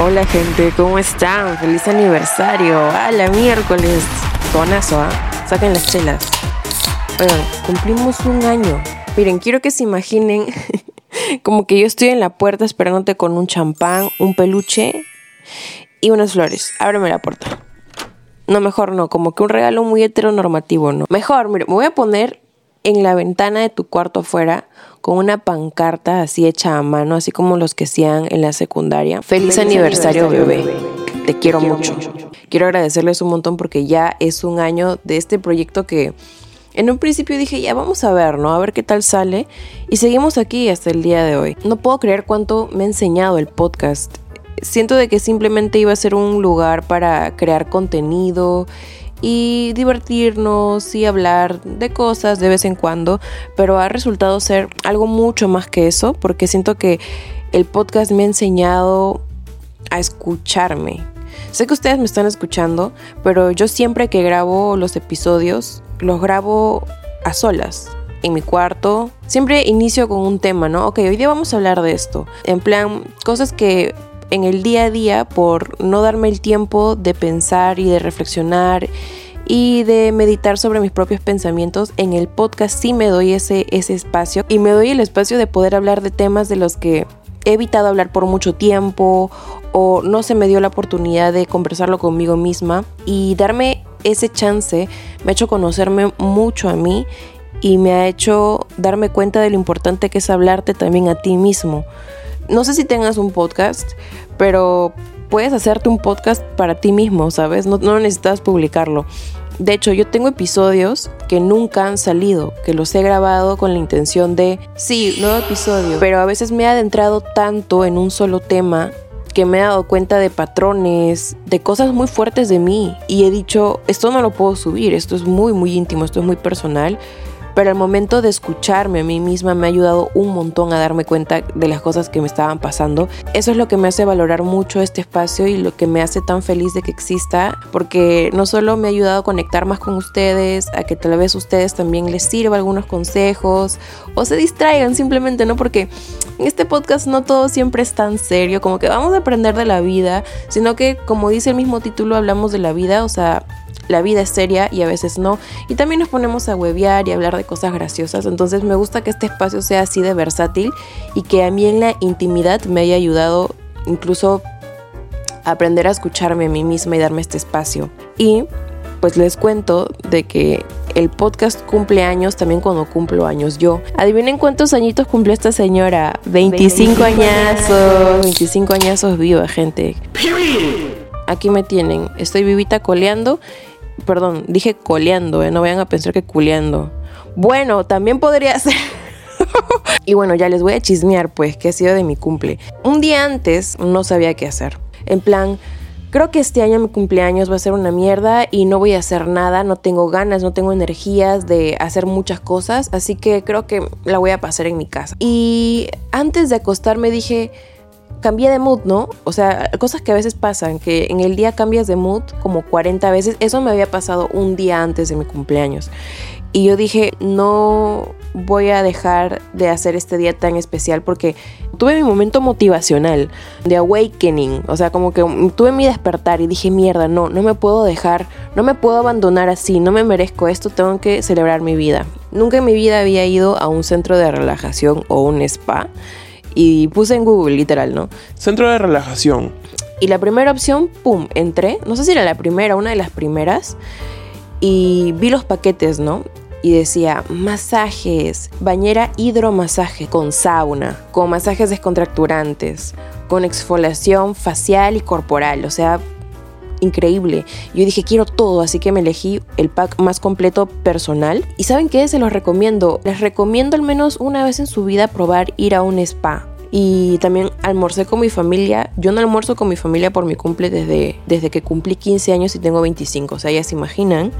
Hola gente, ¿cómo están? Feliz aniversario. A la miércoles. Tonazo, ¿ah? Saquen las chelas. Oigan, cumplimos un año. Miren, quiero que se imaginen como que yo estoy en la puerta esperándote con un champán, un peluche y unas flores. Ábreme la puerta. No, mejor no, como que un regalo muy heteronormativo, ¿no? Mejor, mire, me voy a poner en la ventana de tu cuarto afuera con una pancarta así hecha a mano, así como los que hacían en la secundaria. Feliz, aniversario, bebé. Te quiero, mucho. Quiero agradecerles un montón porque ya es un año de este proyecto que en un principio dije, ya vamos a ver, ¿no? A ver qué tal sale. Y seguimos aquí hasta el día de hoy. No puedo creer cuánto me ha enseñado el podcast. Siento de que simplemente iba a ser un lugar para crear contenido y divertirnos y hablar de cosas de vez en cuando, pero ha resultado ser algo mucho más que eso, porque siento que el podcast me ha enseñado a escucharme. Sé que ustedes me están escuchando, pero yo siempre que grabo los episodios, los grabo a solas, en mi cuarto. Siempre inicio con un tema, ¿no? Ok, hoy día vamos a hablar de esto. En plan, cosas que en el día a día por no darme el tiempo de pensar y de reflexionar y de meditar sobre mis propios pensamientos. En el podcast sí me doy ese, ese espacio y me doy el espacio de poder hablar de temas de los que he evitado hablar por mucho tiempo o no se me dio la oportunidad de conversarlo conmigo misma y darme ese chance me ha hecho conocerme mucho a mí y me ha hecho darme cuenta de lo importante que es hablarte también a ti mismo no sé si tengas un podcast, pero puedes hacerte un podcast para ti mismo, ¿sabes? No, necesitas publicarlo. De hecho, yo tengo episodios que nunca han salido, que los he grabado con la intención de, sí, nuevo episodio, pero a veces me he adentrado tanto en un solo tema que me he dado cuenta de patrones, de cosas muy fuertes de mí y he dicho, esto no lo puedo subir, esto es muy, muy íntimo, esto es muy personal pero al momento de escucharme a mí misma me ha ayudado un montón a darme cuenta de las cosas que me estaban pasando. Eso es lo que me hace valorar mucho este espacio y lo que me hace tan feliz de que exista, porque no solo me ha ayudado a conectar más con ustedes, a que tal vez ustedes también les sirva algunos consejos o se distraigan simplemente, ¿no? Porque en este podcast no todo siempre es tan serio, como que vamos a aprender de la vida, sino que como dice el mismo título, hablamos de la vida, o sea, la vida es seria y a veces no. Y también nos ponemos a huevear y hablar de cosas graciosas. Entonces me gusta que este espacio sea así de versátil y que a mí en la intimidad me haya ayudado incluso a aprender a escucharme a mí misma y darme este espacio. Y pues les cuento de que el podcast cumple años también cuando cumplo años yo. Adivinen cuántos añitos cumple esta señora. 25, añazos. 25 añazos viva, gente. Aquí me tienen. Estoy vivita coleando Perdón, dije coleando, ¿eh? no vayan a pensar que culeando. Bueno, también podría ser. y bueno, ya les voy a chismear, pues, que ha sido de mi cumple. Un día antes no sabía qué hacer. En plan, creo que este año mi cumpleaños va a ser una mierda y no voy a hacer nada, no tengo ganas, no tengo energías de hacer muchas cosas, así que creo que la voy a pasar en mi casa. Y antes de acostarme dije, cambié de mood, ¿no? O sea, cosas que a veces pasan, que en el día cambias de mood como 40 veces. Eso me había pasado un día antes de mi cumpleaños. Y yo dije, no voy a dejar de hacer este día tan especial porque tuve mi momento motivacional de awakening, o sea, como que tuve mi despertar y dije, mierda, no, no me puedo dejar, no me puedo abandonar así, no me merezco esto, tengo que celebrar mi vida. Nunca en mi vida había ido a un centro de relajación o un spa y puse en Google, literal, ¿no? Centro de relajación. Y la primera opción, pum, entré. No sé si era la primera, una de las primeras. Y vi los paquetes, ¿no? Y decía masajes, bañera hidromasaje con sauna, con masajes descontracturantes, con exfoliación facial y corporal. O sea, increíble. Yo dije, quiero todo, así que me elegí el pack más completo personal. ¿Y saben qué? Se los recomiendo. Les recomiendo al menos una vez en su vida probar ir a un spa. Y también almorcé con mi familia. Yo no almuerzo con mi familia por mi cumple desde, desde que cumplí 15 años y tengo 25. O sea, ya se imaginan.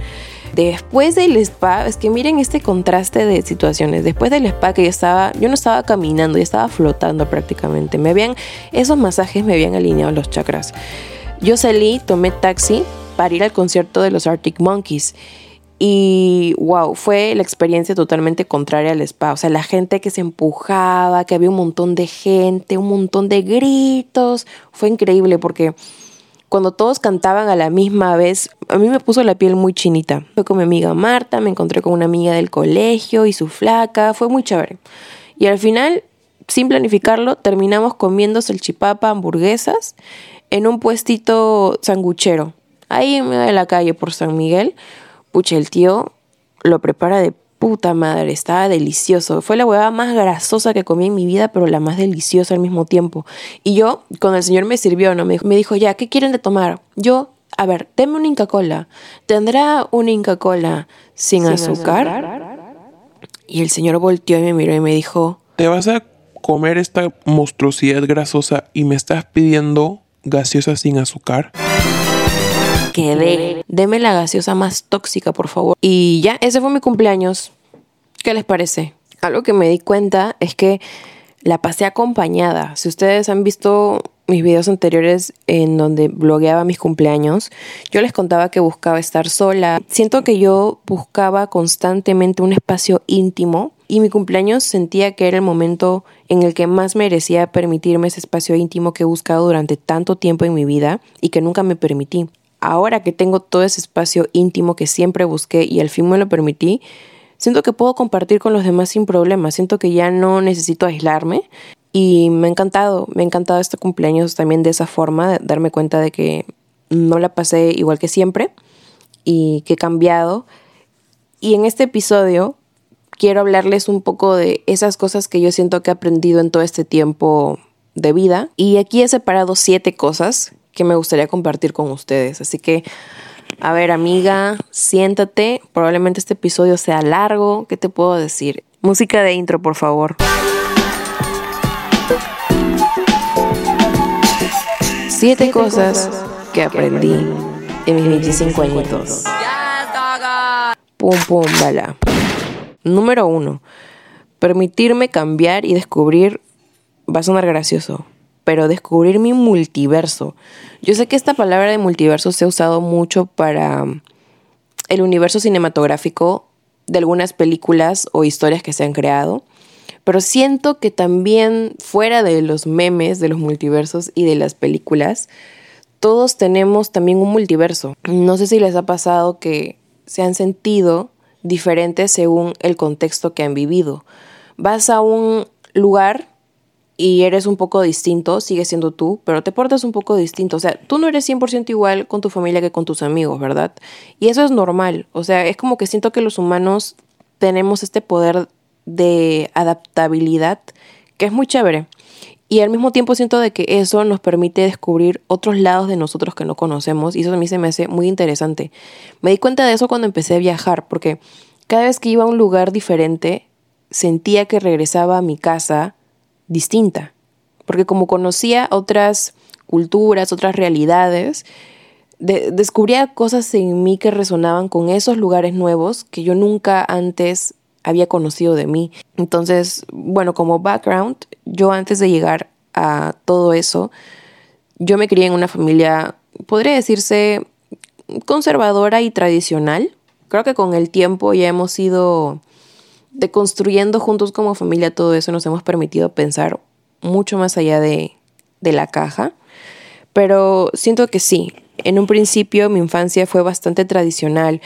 Después del spa, es que miren este contraste de situaciones. Después del spa que yo estaba, yo no estaba caminando, yo estaba flotando prácticamente. Me habían, esos masajes me habían alineado los chakras. Yo salí, tomé taxi para ir al concierto de los Arctic Monkeys Y wow, fue la experiencia totalmente contraria al spa. O sea, la gente que se empujaba, que había un montón de gente, un montón de gritos. Fue increíble porque cuando todos cantaban a la misma vez, a mí me puso la piel muy chinita. Fue con mi amiga Marta, me encontré con una amiga del colegio y su flaca. Fue muy chévere. Y al final, sin planificarlo, terminamos comiendo salchipapa, hamburguesas en un puestito sanguchero. Ahí en medio de la calle por San Miguel Pucha, el tío lo prepara de puta madre, estaba delicioso. Fue la huevada más grasosa que comí en mi vida, pero la más deliciosa al mismo tiempo. Y yo, cuando el señor me sirvió, ¿no? me, dijo, ya, ¿qué quieren de tomar? Yo, a ver, deme una Inca Cola. ¿Tendrá una Inca Cola sin, azúcar? Y el señor volteó y me miró y me dijo, ¿te vas a comer esta monstruosidad grasosa y me estás pidiendo gaseosa sin azúcar? quedé. Deme la gaseosa más tóxica, por favor. Y ya, ese fue mi cumpleaños. ¿Qué les parece? Algo que me di cuenta es que la pasé acompañada. Si ustedes han visto mis videos anteriores en donde blogueaba mis cumpleaños, yo les contaba que buscaba estar sola. Siento que yo buscaba constantemente un espacio íntimo y mi cumpleaños sentía que era el momento en el que más merecía permitirme ese espacio íntimo que he buscado durante tanto tiempo en mi vida y que nunca me permití ahora que tengo todo ese espacio íntimo que siempre busqué y al fin me lo permití, siento que puedo compartir con los demás sin problema, siento que ya no necesito aislarme y me ha encantado, me ha encantado este cumpleaños también de esa forma, darme cuenta de que no la pasé igual que siempre y que he cambiado. Y en este episodio quiero hablarles un poco de esas cosas que yo siento que he aprendido en todo este tiempo de vida. Y aquí he separado siete cosas que me gustaría compartir con ustedes. Así que, a ver, amiga, siéntate. Probablemente este episodio sea largo. ¿Qué te puedo decir? Música de intro, por favor. Siete cosas que aprendí en mis 25 añitos. Pum, pum, bala. Número uno. Permitirme cambiar y descubrir va a sonar gracioso, pero descubrir mi multiverso. Yo sé que esta palabra de multiverso se ha usado mucho para um, el universo cinematográfico de algunas películas o historias que se han creado, pero siento que también fuera de los memes, de los multiversos y de las películas, todos tenemos también un multiverso. No sé si les ha pasado que se han sentido diferentes según el contexto que han vivido. Vas a un lugar y eres un poco distinto, sigues siendo tú, pero te portas un poco distinto. O sea, tú no eres 100% igual con tu familia que con tus amigos, ¿verdad? Y eso es normal. O sea, es como que siento que los humanos tenemos este poder de adaptabilidad que es muy chévere. Y al mismo tiempo siento de que eso nos permite descubrir otros lados de nosotros que no conocemos y eso a mí se me hace muy interesante. Me di cuenta de eso cuando empecé a viajar porque cada vez que iba a un lugar diferente sentía que regresaba a mi casa distinta, porque como conocía otras culturas, otras realidades, descubría cosas en mí que resonaban con esos lugares nuevos que yo nunca antes había conocido de mí. Entonces, bueno, como background, yo antes de llegar a todo eso, yo me crié en una familia, podría decirse, conservadora y tradicional. Creo que con el tiempo ya hemos ido de construyendo juntos como familia todo eso nos hemos permitido pensar mucho más allá de, de la caja. Pero siento que sí, en un principio mi infancia fue bastante tradicional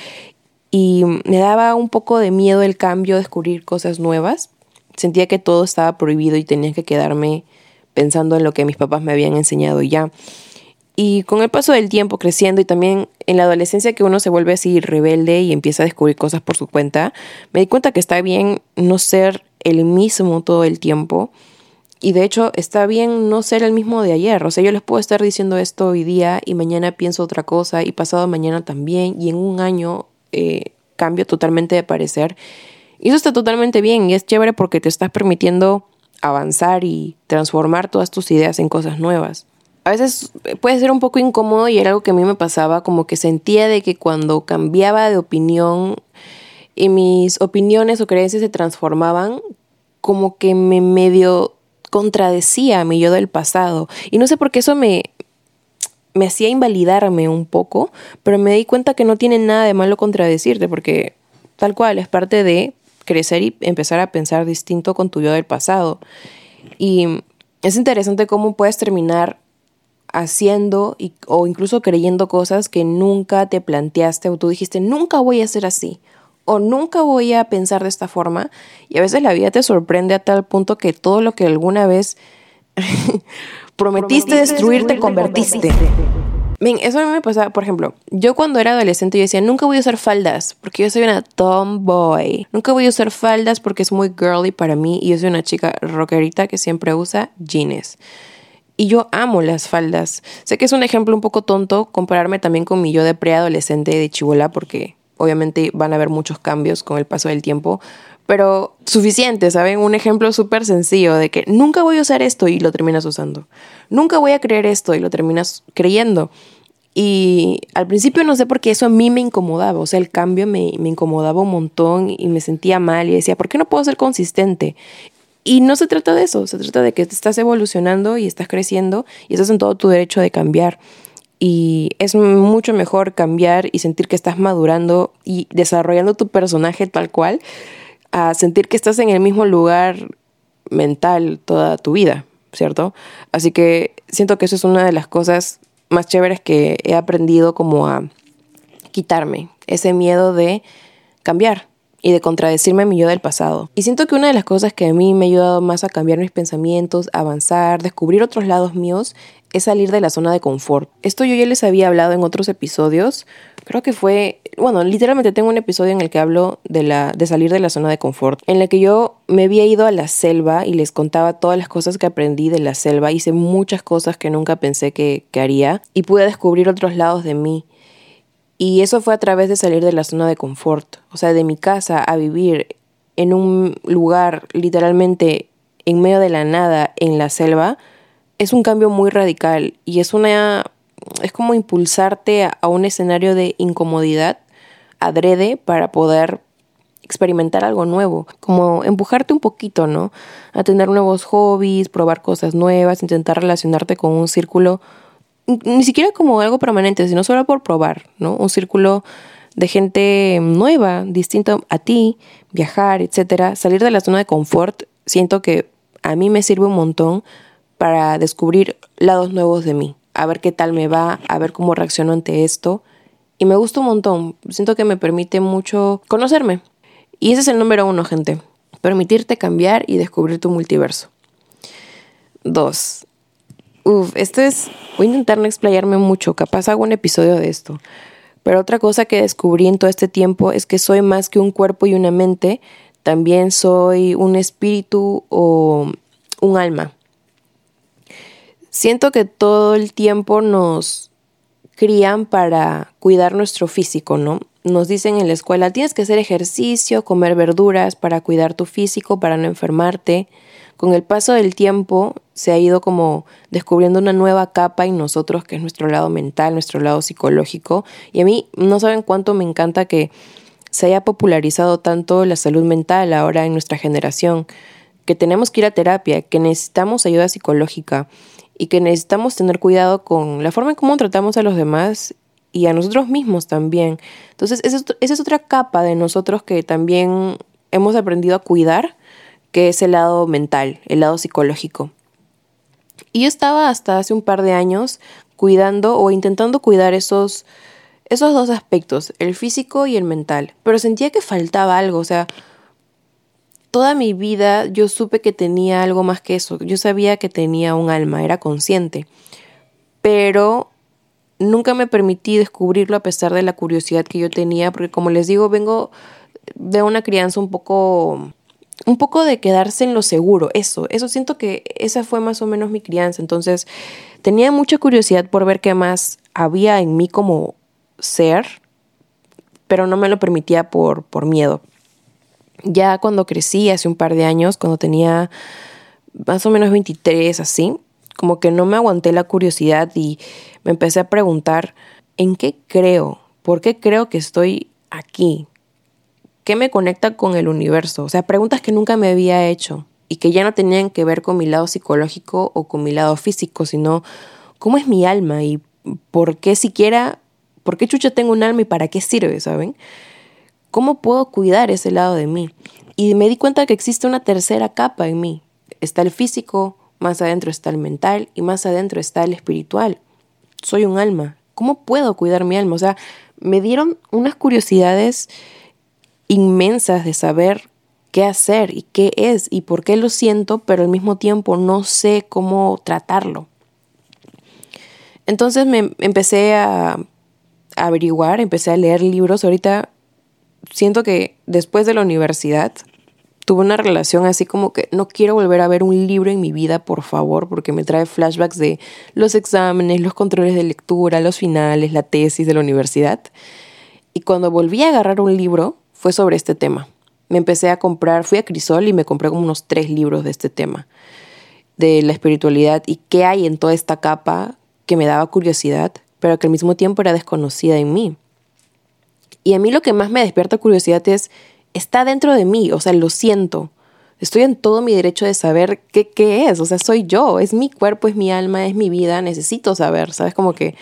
y me daba un poco de miedo el cambio, descubrir cosas nuevas. Sentía que todo estaba prohibido y tenía que quedarme pensando en lo que mis papás me habían enseñado ya. Y con el paso del tiempo creciendo y también en la adolescencia que uno se vuelve así rebelde y empieza a descubrir cosas por su cuenta, me di cuenta que está bien no ser el mismo todo el tiempo. Y de hecho está bien no ser el mismo de ayer. O sea, yo les puedo estar diciendo esto hoy día y mañana pienso otra cosa y pasado mañana también y en un año eh, cambio totalmente de parecer. Y eso está totalmente bien y es chévere porque te estás permitiendo avanzar y transformar todas tus ideas en cosas nuevas a veces puede ser un poco incómodo y era algo que a mí me pasaba, como que sentía de que cuando cambiaba de opinión y mis opiniones o creencias se transformaban, como que me medio contradecía a mi yo del pasado. Y no sé por qué eso me, me hacía invalidarme un poco, pero me di cuenta que no tiene nada de malo contradecirte, porque tal cual es parte de crecer y empezar a pensar distinto con tu yo del pasado. Y es interesante cómo puedes terminar haciendo o incluso creyendo cosas que nunca te planteaste o tú dijiste, nunca voy a ser así o nunca voy a pensar de esta forma. Y a veces la vida te sorprende a tal punto que todo lo que alguna vez prometiste, destruir, te convertiste. Ven, eso a mí me pasa, por ejemplo, yo cuando era adolescente yo decía, nunca voy a usar faldas porque yo soy una tomboy. Nunca voy a usar faldas porque es muy girly para mí y yo soy una chica rockerita que siempre usa jeans. Y yo amo las faldas. Sé que es un ejemplo un poco tonto compararme también con mi yo de preadolescente de chivola porque obviamente van a haber muchos cambios con el paso del tiempo, pero suficiente, ¿saben? Un ejemplo súper sencillo de que nunca voy a usar esto y lo terminas usando. Nunca voy a creer esto y lo terminas creyendo. Y al principio no sé por qué eso a mí me incomodaba, o sea, el cambio me, me, incomodaba un montón y me sentía mal y decía, ¿por qué no puedo ser consistente? Y no se trata de eso, se trata de que estás evolucionando y estás creciendo y estás en todo tu derecho de cambiar. Y es mucho mejor cambiar y sentir que estás madurando y desarrollando tu personaje tal cual a sentir que estás en el mismo lugar mental toda tu vida, ¿cierto? Así que siento que eso es una de las cosas más chéveres que he aprendido como a quitarme, ese miedo de cambiar y de contradecirme a mi yo del pasado. Y siento que una de las cosas que a mí me ha ayudado más a cambiar mis pensamientos, avanzar, descubrir otros lados míos, es salir de la zona de confort. Esto yo ya les había hablado en otros episodios. Creo que fue, bueno, literalmente tengo un episodio en el que hablo de, la, de salir de la zona de confort, en el que yo me había ido a la selva y les contaba todas las cosas que aprendí de la selva. Hice muchas cosas que nunca pensé que, que haría y pude descubrir otros lados de mí. Y eso fue a través de salir de la zona de confort, o sea, de mi casa a vivir en un lugar literalmente en medio de la nada en la selva es un cambio muy radical y es una es como impulsarte a, un escenario de incomodidad adrede para poder experimentar algo nuevo, como empujarte un poquito, ¿no? A tener nuevos hobbies, probar cosas nuevas, intentar relacionarte con un círculo, ni siquiera como algo permanente, sino solo por probar, ¿no? Un círculo de gente nueva, distinto a ti, viajar, etcétera, salir de la zona de confort, siento que a mí me sirve un montón para descubrir lados nuevos de mí, a ver qué tal me va, a ver cómo reacciono ante esto. Y me gusta un montón, siento que me permite mucho conocerme. Y ese es el número uno, gente. Permitirte cambiar y descubrir tu multiverso. Dos. Uf, esto es... Voy a intentar no explayarme mucho, capaz hago un episodio de esto. Pero otra cosa que descubrí en todo este tiempo es que soy más que un cuerpo y una mente, también soy un espíritu o un alma siento que todo el tiempo nos crían para cuidar nuestro físico, ¿no? Nos dicen en la escuela, tienes que hacer ejercicio, comer verduras para cuidar tu físico, para no enfermarte. Con el paso del tiempo se ha ido como descubriendo una nueva capa en nosotros, que es nuestro lado mental, nuestro lado psicológico. Y a mí no saben cuánto me encanta que se haya popularizado tanto la salud mental ahora en nuestra generación, que tenemos que ir a terapia, que necesitamos ayuda psicológica y que necesitamos tener cuidado con la forma en cómo tratamos a los demás y a nosotros mismos también. Entonces, esa es, otra capa de nosotros que también hemos aprendido a cuidar, que es el lado mental, el lado psicológico. Y yo estaba hasta hace un par de años cuidando o intentando cuidar esos, esos dos aspectos, el físico y el mental, pero sentía que faltaba algo, o sea, toda mi vida yo supe que tenía algo más que eso. Yo sabía que tenía un alma, era consciente. Pero nunca me permití descubrirlo a pesar de la curiosidad que yo tenía, porque como les digo, vengo de una crianza un poco un poco de quedarse en lo seguro, eso, eso siento que esa fue más o menos mi crianza, entonces tenía mucha curiosidad por ver qué más había en mí como ser, pero no me lo permitía por, por miedo. Ya cuando crecí, hace un par de años, cuando tenía más o menos 23, así, como que no me aguanté la curiosidad y me empecé a preguntar, ¿en qué creo? ¿Por qué creo que estoy aquí? ¿Qué me conecta con el universo? O sea, preguntas que nunca me había hecho y que ya no tenían que ver con mi lado psicológico o con mi lado físico, sino cómo es mi alma y por qué siquiera, por qué chucha tengo un alma y para qué sirve, ¿saben? ¿Cómo puedo cuidar ese lado de mí? Y me di cuenta que existe una tercera capa en mí. Está el físico, más adentro está el mental y más adentro está el espiritual. Soy un alma. ¿Cómo puedo cuidar mi alma? O sea, me dieron unas curiosidades inmensas de saber qué hacer y qué es y por qué lo siento, pero al mismo tiempo no sé cómo tratarlo. Entonces me empecé a, averiguar, empecé a leer libros. Ahorita siento que después de la universidad tuve una relación así como que no quiero volver a ver un libro en mi vida, por favor, porque me trae flashbacks de los exámenes, los controles de lectura, los finales, la tesis de la universidad. Y cuando volví a agarrar un libro fue sobre este tema. Me empecé a comprar, fui a Crisol y me compré como unos tres libros de este tema, de la espiritualidad y qué hay en toda esta capa que me daba curiosidad, pero que al mismo tiempo era desconocida en mí. Y a mí lo que más me despierta curiosidad es, está dentro de mí, o sea, lo siento. Estoy en todo mi derecho de saber qué, qué es, o sea, soy yo, es mi cuerpo, es mi alma, es mi vida, necesito saber, ¿sabes? Como que,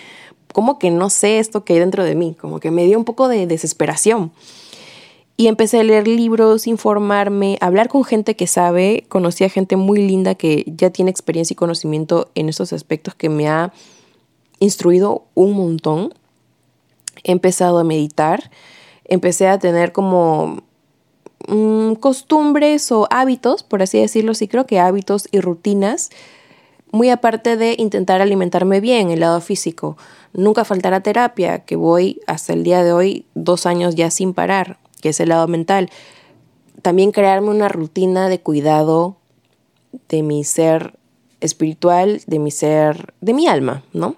como que no sé esto que hay dentro de mí, como que me dio un poco de desesperación. Y empecé a leer libros, informarme, hablar con gente que sabe. Conocí a gente muy linda que ya tiene experiencia y conocimiento en esos aspectos que me ha instruido un montón. He empezado a meditar, empecé a tener como mm, costumbres o hábitos, por así decirlo, sí creo que hábitos y rutinas, muy aparte de intentar alimentarme bien, el lado físico. Nunca faltará terapia, que voy hasta el día de hoy dos años ya sin parar que es el lado mental. También crearme una rutina de cuidado de mi ser espiritual, de mi ser, de mi alma, ¿no?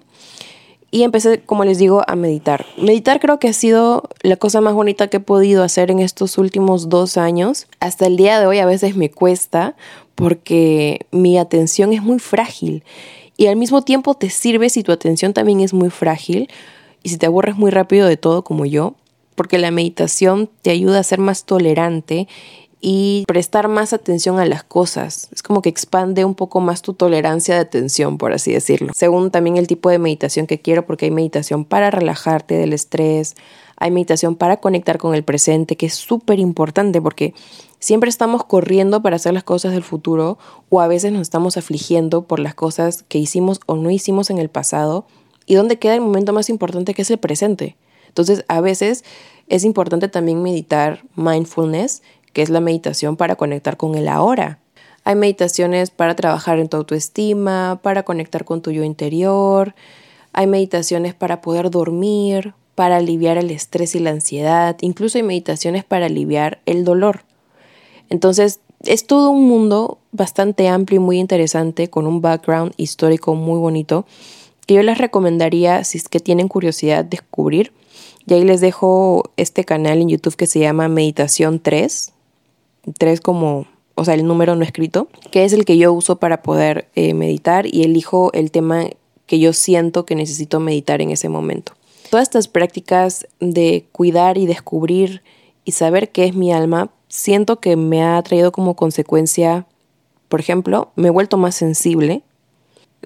Y empecé, como les digo, a meditar. Meditar creo que ha sido la cosa más bonita que he podido hacer en estos últimos dos años. Hasta el día de hoy a veces me cuesta porque mi atención es muy frágil y al mismo tiempo te sirve si tu atención también es muy frágil y si te aburres muy rápido de todo como yo, porque la meditación te ayuda a ser más tolerante y prestar más atención a las cosas. Es como que expande un poco más tu tolerancia de atención, por así decirlo. Según también el tipo de meditación que quiero, porque hay meditación para relajarte del estrés, hay meditación para conectar con el presente, que es súper importante porque siempre estamos corriendo para hacer las cosas del futuro o a veces nos estamos afligiendo por las cosas que hicimos o no hicimos en el pasado. ¿Y dónde queda el momento más importante que es el presente? Entonces, a veces es importante también meditar mindfulness, que es la meditación para conectar con el ahora. Hay meditaciones para trabajar en tu autoestima, para conectar con tu yo interior. Hay meditaciones para poder dormir, para aliviar el estrés y la ansiedad. Incluso hay meditaciones para aliviar el dolor. Entonces, es todo un mundo bastante amplio y muy interesante, con un background histórico muy bonito, que yo les recomendaría, si es que tienen curiosidad, descubrir. Y ahí les dejo este canal en YouTube que se llama Meditación 3. 3 como, o sea, el número no escrito, que es el que yo uso para poder eh, meditar y elijo el tema que yo siento que necesito meditar en ese momento. Todas estas prácticas de cuidar y descubrir y saber qué es mi alma, siento que me ha traído como consecuencia, por ejemplo, me he vuelto más sensible,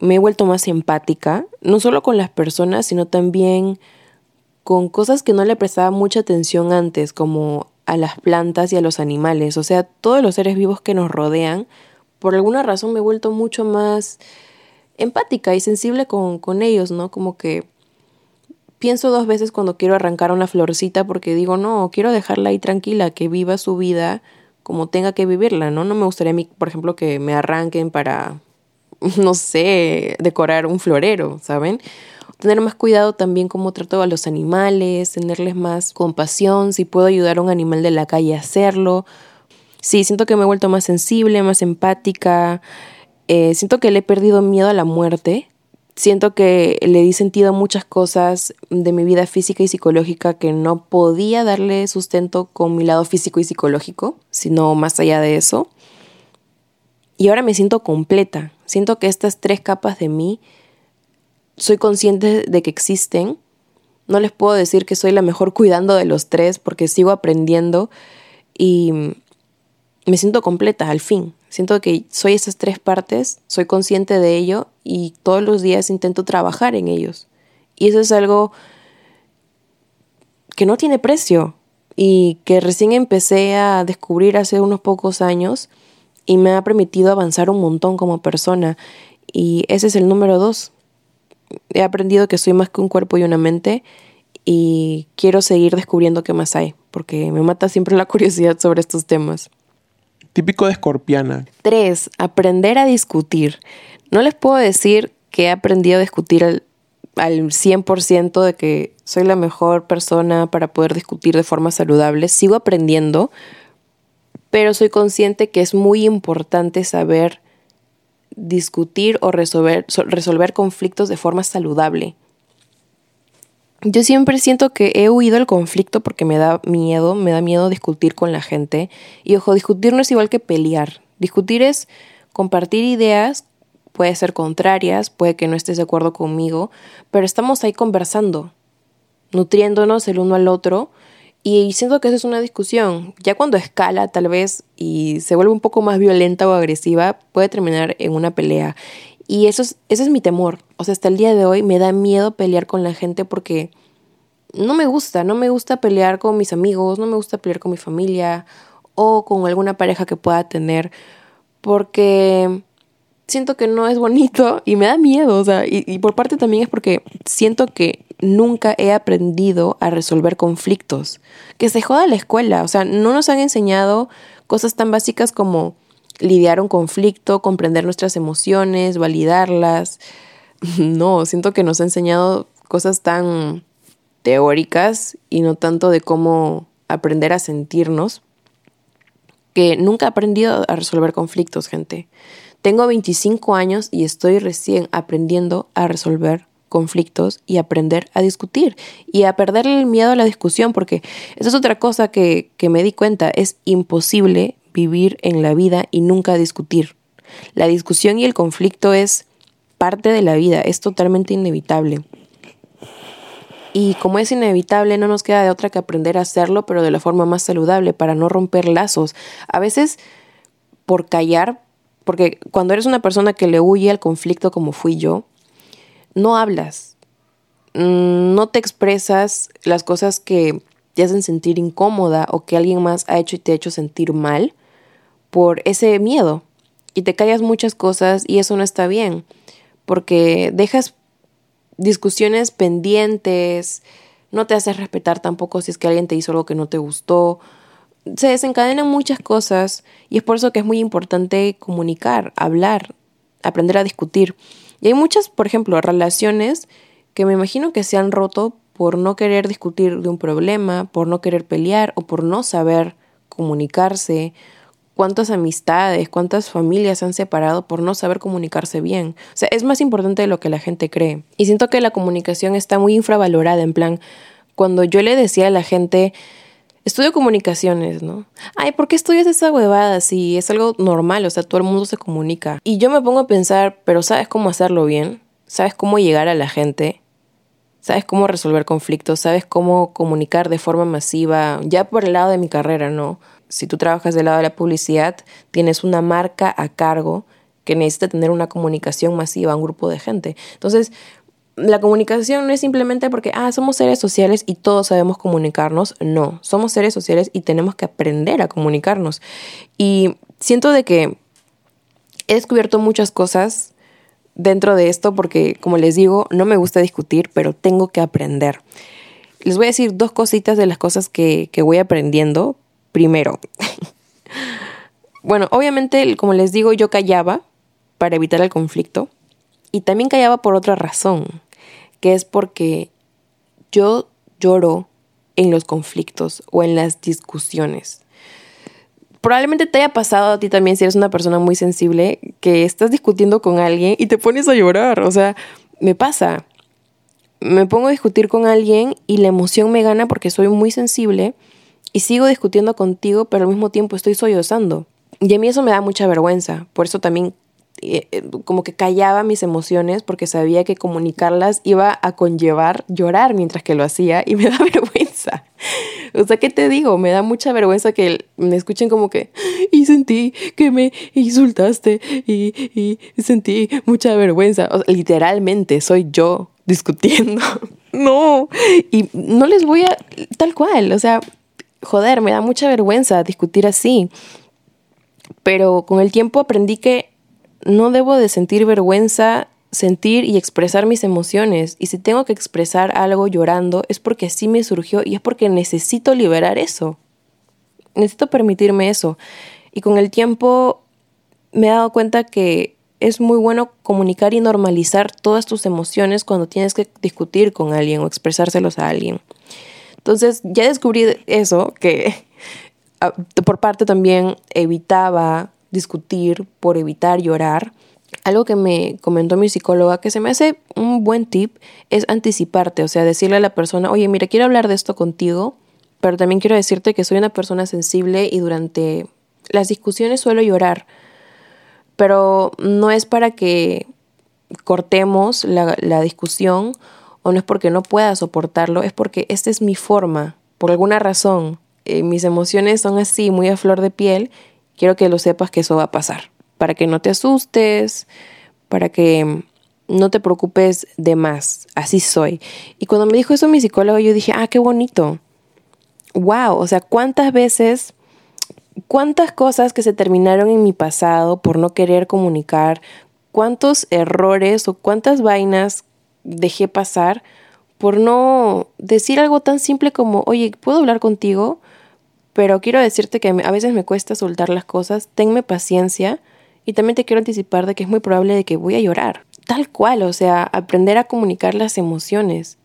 me he vuelto más empática, no solo con las personas, sino también con cosas que no le prestaba mucha atención antes, como a las plantas y a los animales, o sea, todos los seres vivos que nos rodean, por alguna razón me he vuelto mucho más empática y sensible con, con ellos, ¿no? Como que pienso dos veces cuando quiero arrancar una florcita porque digo, no, quiero dejarla ahí tranquila, que viva su vida como tenga que vivirla, ¿no? No me gustaría por ejemplo, que me arranquen para, no sé, decorar un florero, ¿saben? Tener más cuidado también cómo trato a los animales, tenerles más compasión, si puedo ayudar a un animal de la calle a hacerlo. Sí, siento que me he vuelto más sensible, más empática, eh, siento que le he perdido miedo a la muerte, siento que le di sentido a muchas cosas de mi vida física y psicológica que no podía darle sustento con mi lado físico y psicológico, sino más allá de eso. Y ahora me siento completa, siento que estas tres capas de mí soy consciente de que existen. No les puedo decir que soy la mejor cuidando de los tres porque sigo aprendiendo y me siento completa al fin. Siento que soy esas tres partes, soy consciente de ello y todos los días intento trabajar en ellos. Y eso es algo que no tiene precio y que recién empecé a descubrir hace unos pocos años y me ha permitido avanzar un montón como persona. Y ese es el número dos. He aprendido que soy más que un cuerpo y una mente y quiero seguir descubriendo qué más hay, porque me mata siempre la curiosidad sobre estos temas. Típico de escorpiana. Tres, aprender a discutir. No les puedo decir que he aprendido a discutir al, al 100% de que soy la mejor persona para poder discutir de forma saludable. Sigo aprendiendo, pero soy consciente que es muy importante saber discutir o resolver, resolver conflictos de forma saludable. Yo siempre siento que he huido al conflicto porque me da miedo, me da miedo discutir con la gente. Y ojo, discutir no es igual que pelear. Discutir es compartir ideas, puede ser contrarias, puede que no estés de acuerdo conmigo, pero estamos ahí conversando, nutriéndonos el uno al otro y siento que eso es una discusión. Ya cuando escala tal vez y se vuelve un poco más violenta o agresiva, puede terminar en una pelea. Y eso es, ese es mi temor. O sea, hasta el día de hoy me da miedo pelear con la gente porque no me gusta, no me gusta pelear con mis amigos, no me gusta pelear con mi familia o con alguna pareja que pueda tener porque siento que no es bonito y me da miedo, o sea, y, por parte también es porque siento que nunca he aprendido a resolver conflictos. Que se joda la escuela, o sea, no nos han enseñado cosas tan básicas como lidiar un conflicto, comprender nuestras emociones, validarlas. No, siento que nos ha enseñado cosas tan teóricas y no tanto de cómo aprender a sentirnos, que nunca he aprendido a resolver conflictos, gente. Tengo 25 años y estoy recién aprendiendo a resolver conflictos y aprender a discutir y a perder el miedo a la discusión, porque esa es otra cosa que, que me di cuenta, es imposible vivir en la vida y nunca discutir. La discusión y el conflicto es parte de la vida, es totalmente inevitable. Y como es inevitable, no nos queda de otra que aprender a hacerlo, pero de la forma más saludable, para no romper lazos. A veces, por callar, porque cuando eres una persona que le huye al conflicto como fui yo, no hablas, mm, no te expresas las cosas que te hacen sentir incómoda o que alguien más ha hecho y te ha hecho sentir mal por ese miedo y te callas muchas cosas y eso no está bien porque dejas discusiones pendientes, no te haces respetar tampoco si es que alguien te hizo algo que no te gustó. Se desencadenan muchas cosas y es por eso que es muy importante comunicar, hablar, aprender a discutir. Y hay muchas, por ejemplo, relaciones que me imagino que se han roto por no querer discutir de un problema, por no querer pelear o por no saber comunicarse cuántas amistades, cuántas familias se han separado por no saber comunicarse bien. O sea, es más importante de lo que la gente cree. Y siento que la comunicación está muy infravalorada, en plan, cuando yo le decía a la gente, estudio comunicaciones, ¿no? Ay, ¿por qué estudias esa huevada si es algo normal? O sea, todo el mundo se comunica. Y yo me pongo a pensar, pero ¿sabes cómo hacerlo bien? ¿Sabes cómo llegar a la gente? ¿Sabes cómo resolver conflictos? ¿Sabes cómo comunicar de forma masiva? Ya por el lado de mi carrera, ¿no? si tú trabajas del lado de la publicidad, tienes una marca a cargo que necesita tener una comunicación masiva a un grupo de gente. Entonces, la comunicación no es simplemente porque, ah, somos seres sociales y todos sabemos comunicarnos. No, somos seres sociales y tenemos que aprender a comunicarnos. Y siento de que he descubierto muchas cosas dentro de esto porque, como les digo, no me gusta discutir, pero tengo que aprender. Les voy a decir dos cositas de las cosas que, que voy aprendiendo primero. bueno, obviamente, como les digo, yo callaba para evitar el conflicto y también callaba por otra razón, que es porque yo lloro en los conflictos o en las discusiones. Probablemente te haya pasado a ti también si eres una persona muy sensible que estás discutiendo con alguien y te pones a llorar. O sea, me pasa. Me pongo a discutir con alguien y la emoción me gana porque soy muy sensible y sigo discutiendo contigo, pero al mismo tiempo estoy sollozando. Y a mí eso me da mucha vergüenza. Por eso también como que callaba mis emociones porque sabía que comunicarlas iba a conllevar llorar mientras que lo hacía y me da vergüenza. O sea, ¿qué te digo? Me da mucha vergüenza que me escuchen como que y sentí que me insultaste y, y sentí mucha vergüenza. literalmente soy yo discutiendo. no. Y no les voy a, tal cual, o sea, joder, me da mucha vergüenza discutir así. Pero con el tiempo aprendí que no debo de sentir vergüenza, sentir y expresar mis emociones. Y si tengo que expresar algo llorando, es porque así me surgió y es porque necesito liberar eso. Necesito permitirme eso. Y con el tiempo me he dado cuenta que es muy bueno comunicar y normalizar todas tus emociones cuando tienes que discutir con alguien o expresárselos a alguien. Entonces ya descubrí eso, que ah, por parte también evitaba discutir por evitar llorar. Algo que me comentó mi psicóloga que se me hace un buen tip es anticiparte, o sea, decirle a la persona, oye, mira, quiero hablar de esto contigo, pero también quiero decirte que soy una persona sensible y durante las discusiones suelo llorar pero no es para que cortemos la, discusión o no es porque no pueda soportarlo, es porque esta es mi forma, por alguna razón. Eh, mis emociones son así, muy a flor de piel, quiero que lo sepas que eso va a pasar, para que no te asustes, para que no te preocupes de más, así soy. Y cuando me dijo eso mi psicólogo, yo dije, ah, qué bonito. Wow, o sea, ¿cuántas veces cuántas cosas que se terminaron en mi pasado por no querer comunicar, cuántos errores o cuántas vainas dejé pasar por no decir algo tan simple como, oye, ¿puedo hablar contigo? Pero quiero decirte que a veces me cuesta soltar las cosas, tenme paciencia y también te quiero anticipar de que es muy probable de que voy a llorar. Tal cual, o sea, aprender a comunicar las emociones.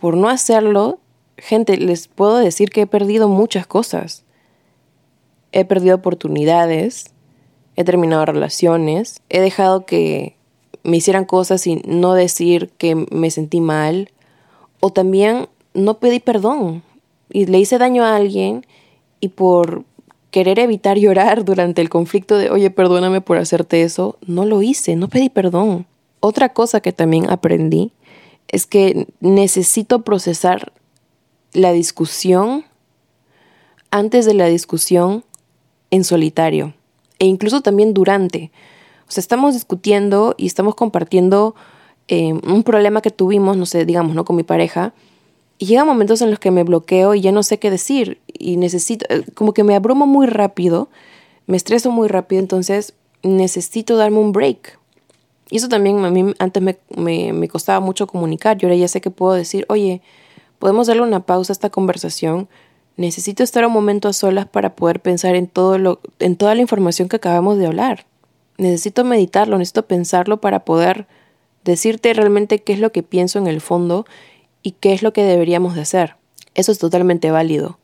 Por no hacerlo, gente, les puedo decir que he perdido muchas cosas he perdido oportunidades, he terminado relaciones, he dejado que me hicieran cosas sin no decir que me sentí mal, o también no pedí perdón y le hice daño a alguien y por querer evitar llorar durante el conflicto de, oye, perdóname por hacerte eso, no lo hice, no pedí perdón. Otra cosa que también aprendí es que necesito procesar la discusión antes de la discusión en solitario e incluso también durante. O sea, estamos discutiendo y estamos compartiendo eh, un problema que tuvimos, no sé, digamos, ¿no? Con mi pareja. Y llega momentos en los que me bloqueo y ya no sé qué decir. Y necesito, eh, como que me abrumo muy rápido, me estreso muy rápido, entonces necesito darme un break. Y eso también a mí antes me, me, me costaba mucho comunicar. Yo ahora ya sé que puedo decir, oye, podemos darle una pausa a esta conversación Necesito estar un momento a solas para poder pensar en, todo lo, en toda la información que acabamos de hablar. Necesito meditarlo, necesito pensarlo para poder decirte realmente qué es lo que pienso en el fondo y qué es lo que deberíamos de hacer. Eso es totalmente válido.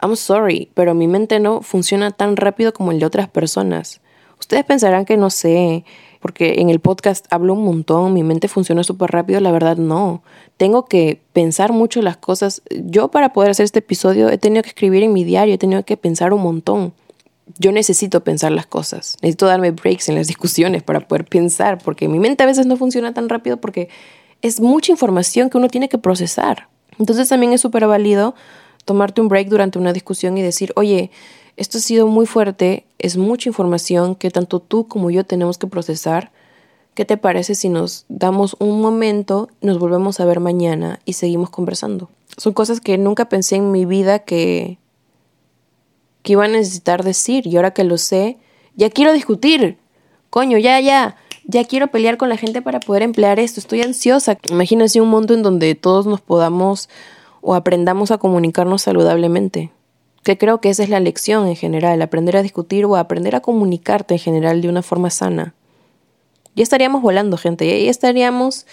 I'm sorry, pero mi mente no funciona tan rápido como el de otras personas. Ustedes pensarán que no sé, porque en el podcast hablo un montón, mi mente funciona súper rápido, la verdad no. Tengo que pensar mucho las cosas. Yo para poder hacer este episodio he tenido que escribir en mi diario, he tenido que pensar un montón. Yo necesito pensar las cosas, necesito darme breaks en las discusiones para poder pensar, porque mi mente a veces no funciona tan rápido porque es mucha información que uno tiene que procesar. Entonces también es súper válido tomarte un break durante una discusión y decir, oye, esto ha sido muy fuerte, es mucha información que tanto tú como yo tenemos que procesar. ¿Qué te parece si nos damos un momento, nos volvemos a ver mañana y seguimos conversando? Son cosas que nunca pensé en mi vida que, que iba a necesitar decir y ahora que lo sé, ya quiero discutir. Coño, ya, ya. Ya quiero pelear con la gente para poder emplear esto. Estoy ansiosa. Imagínense un mundo en donde todos nos podamos o aprendamos a comunicarnos saludablemente que creo que esa es la lección en general, aprender a discutir o aprender a comunicarte en general de una forma sana. Ya estaríamos volando, gente, ya estaríamos,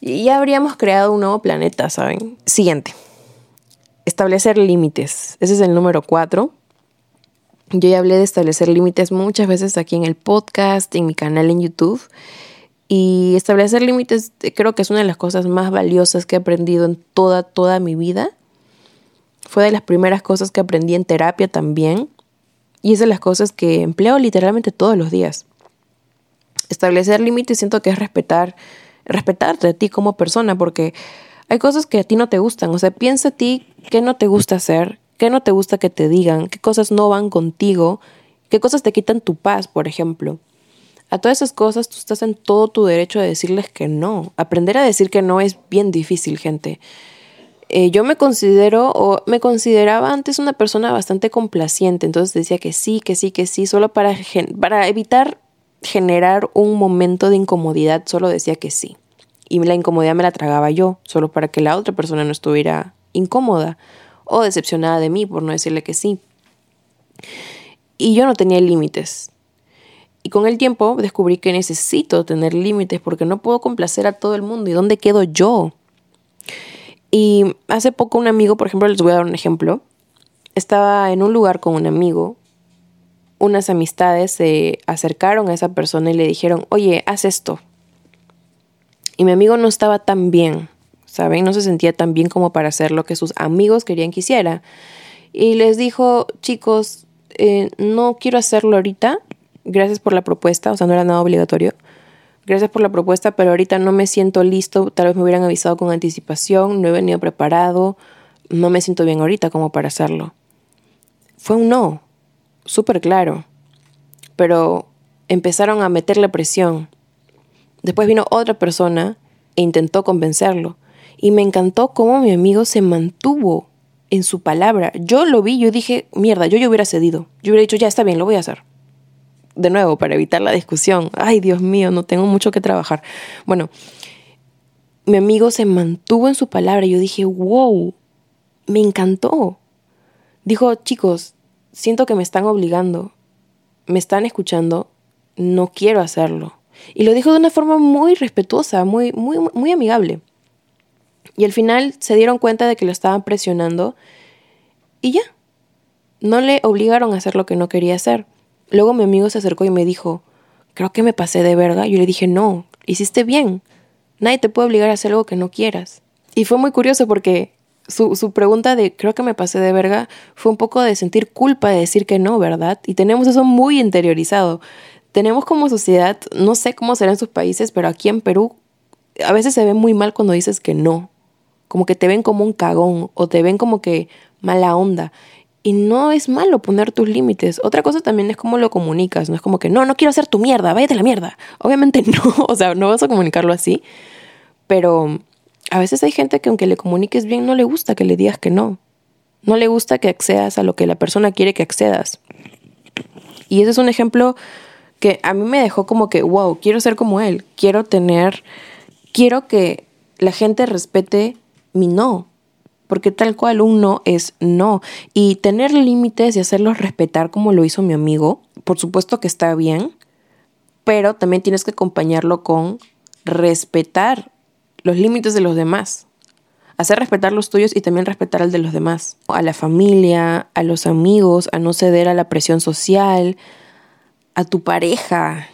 ya habríamos creado un nuevo planeta, ¿saben? Siguiente, establecer límites. Ese es el número cuatro. Yo ya hablé de establecer límites muchas veces aquí en el podcast, en mi canal en YouTube. Y establecer límites creo que es una de las cosas más valiosas que he aprendido en toda, toda mi vida. Fue de las primeras cosas que aprendí en terapia también. Y es de las cosas que empleo literalmente todos los días. Establecer límites siento que es respetar, respetarte a ti como persona, porque hay cosas que a ti no te gustan. O sea, piensa a ti qué no te gusta hacer, qué no te gusta que te digan, qué cosas no van contigo, qué cosas te quitan tu paz, por ejemplo. A todas esas cosas tú estás en todo tu derecho de decirles que no. Aprender a decir que no es bien difícil, gente. Eh, yo me considero o me consideraba antes una persona bastante complaciente, entonces decía que sí, que sí, que sí, solo para, para evitar generar un momento de incomodidad, solo decía que sí. Y la incomodidad me la tragaba yo, solo para que la otra persona no estuviera incómoda o decepcionada de mí por no decirle que sí. Y yo no tenía límites. Y con el tiempo descubrí que necesito tener límites porque no puedo complacer a todo el mundo. ¿Y dónde quedo yo? Y hace poco un amigo, por ejemplo, les voy a dar un ejemplo. Estaba en un lugar con un amigo. Unas amistades se acercaron a esa persona y le dijeron, oye, haz esto. Y mi amigo no estaba tan bien, ¿saben? No se sentía tan bien como para hacer lo que sus amigos querían que hiciera. Y les dijo, chicos, eh, no quiero hacerlo ahorita. Gracias por la propuesta, o sea, no era nada obligatorio gracias por la propuesta, pero ahorita no me siento listo, tal vez me hubieran avisado con anticipación, no he venido preparado, no me siento bien ahorita como para hacerlo. Fue un no, súper claro, pero empezaron a meterle presión. Después vino otra persona e intentó convencerlo. Y me encantó cómo mi amigo se mantuvo en su palabra. Yo lo vi, yo dije, mierda, yo yo hubiera cedido. Yo hubiera dicho, ya está bien, lo voy a hacer de nuevo, para evitar la discusión. Ay, Dios mío, no tengo mucho que trabajar. Bueno, mi amigo se mantuvo en su palabra yo dije, wow, me encantó. Dijo, chicos, siento que me están obligando, me están escuchando, no quiero hacerlo. Y lo dijo de una forma muy respetuosa, muy, muy, muy amigable. Y al final se dieron cuenta de que lo estaban presionando y ya. No le obligaron a hacer lo que no quería hacer. Luego mi amigo se acercó y me dijo, creo que me pasé de verga. Yo le dije, no, hiciste bien. Nadie te puede obligar a hacer algo que no quieras. Y fue muy curioso porque su, su, pregunta de creo que me pasé de verga fue un poco de sentir culpa de decir que no, ¿verdad? Y tenemos eso muy interiorizado. Tenemos como sociedad, no sé cómo será en sus países, pero aquí en Perú a veces se ve muy mal cuando dices que no. Como que te ven como un cagón o te ven como que mala onda. Y no es malo poner tus límites. Otra cosa también es cómo lo comunicas. No es como que, no, no quiero hacer tu mierda, váyate la mierda. Obviamente no, o sea, no vas a comunicarlo así. Pero a veces hay gente que aunque le comuniques bien, no le gusta que le digas que no. No le gusta que accedas a lo que la persona quiere que accedas. Y ese es un ejemplo que a mí me dejó como que, wow, quiero ser como él. Quiero tener, quiero que la gente respete mi no porque tal cual un no es no. Y tener límites y hacerlos respetar como lo hizo mi amigo, por supuesto que está bien, pero también tienes que acompañarlo con respetar los límites de los demás. Hacer respetar los tuyos y también respetar el de los demás. A la familia, a los amigos, a no ceder a la presión social, a tu pareja.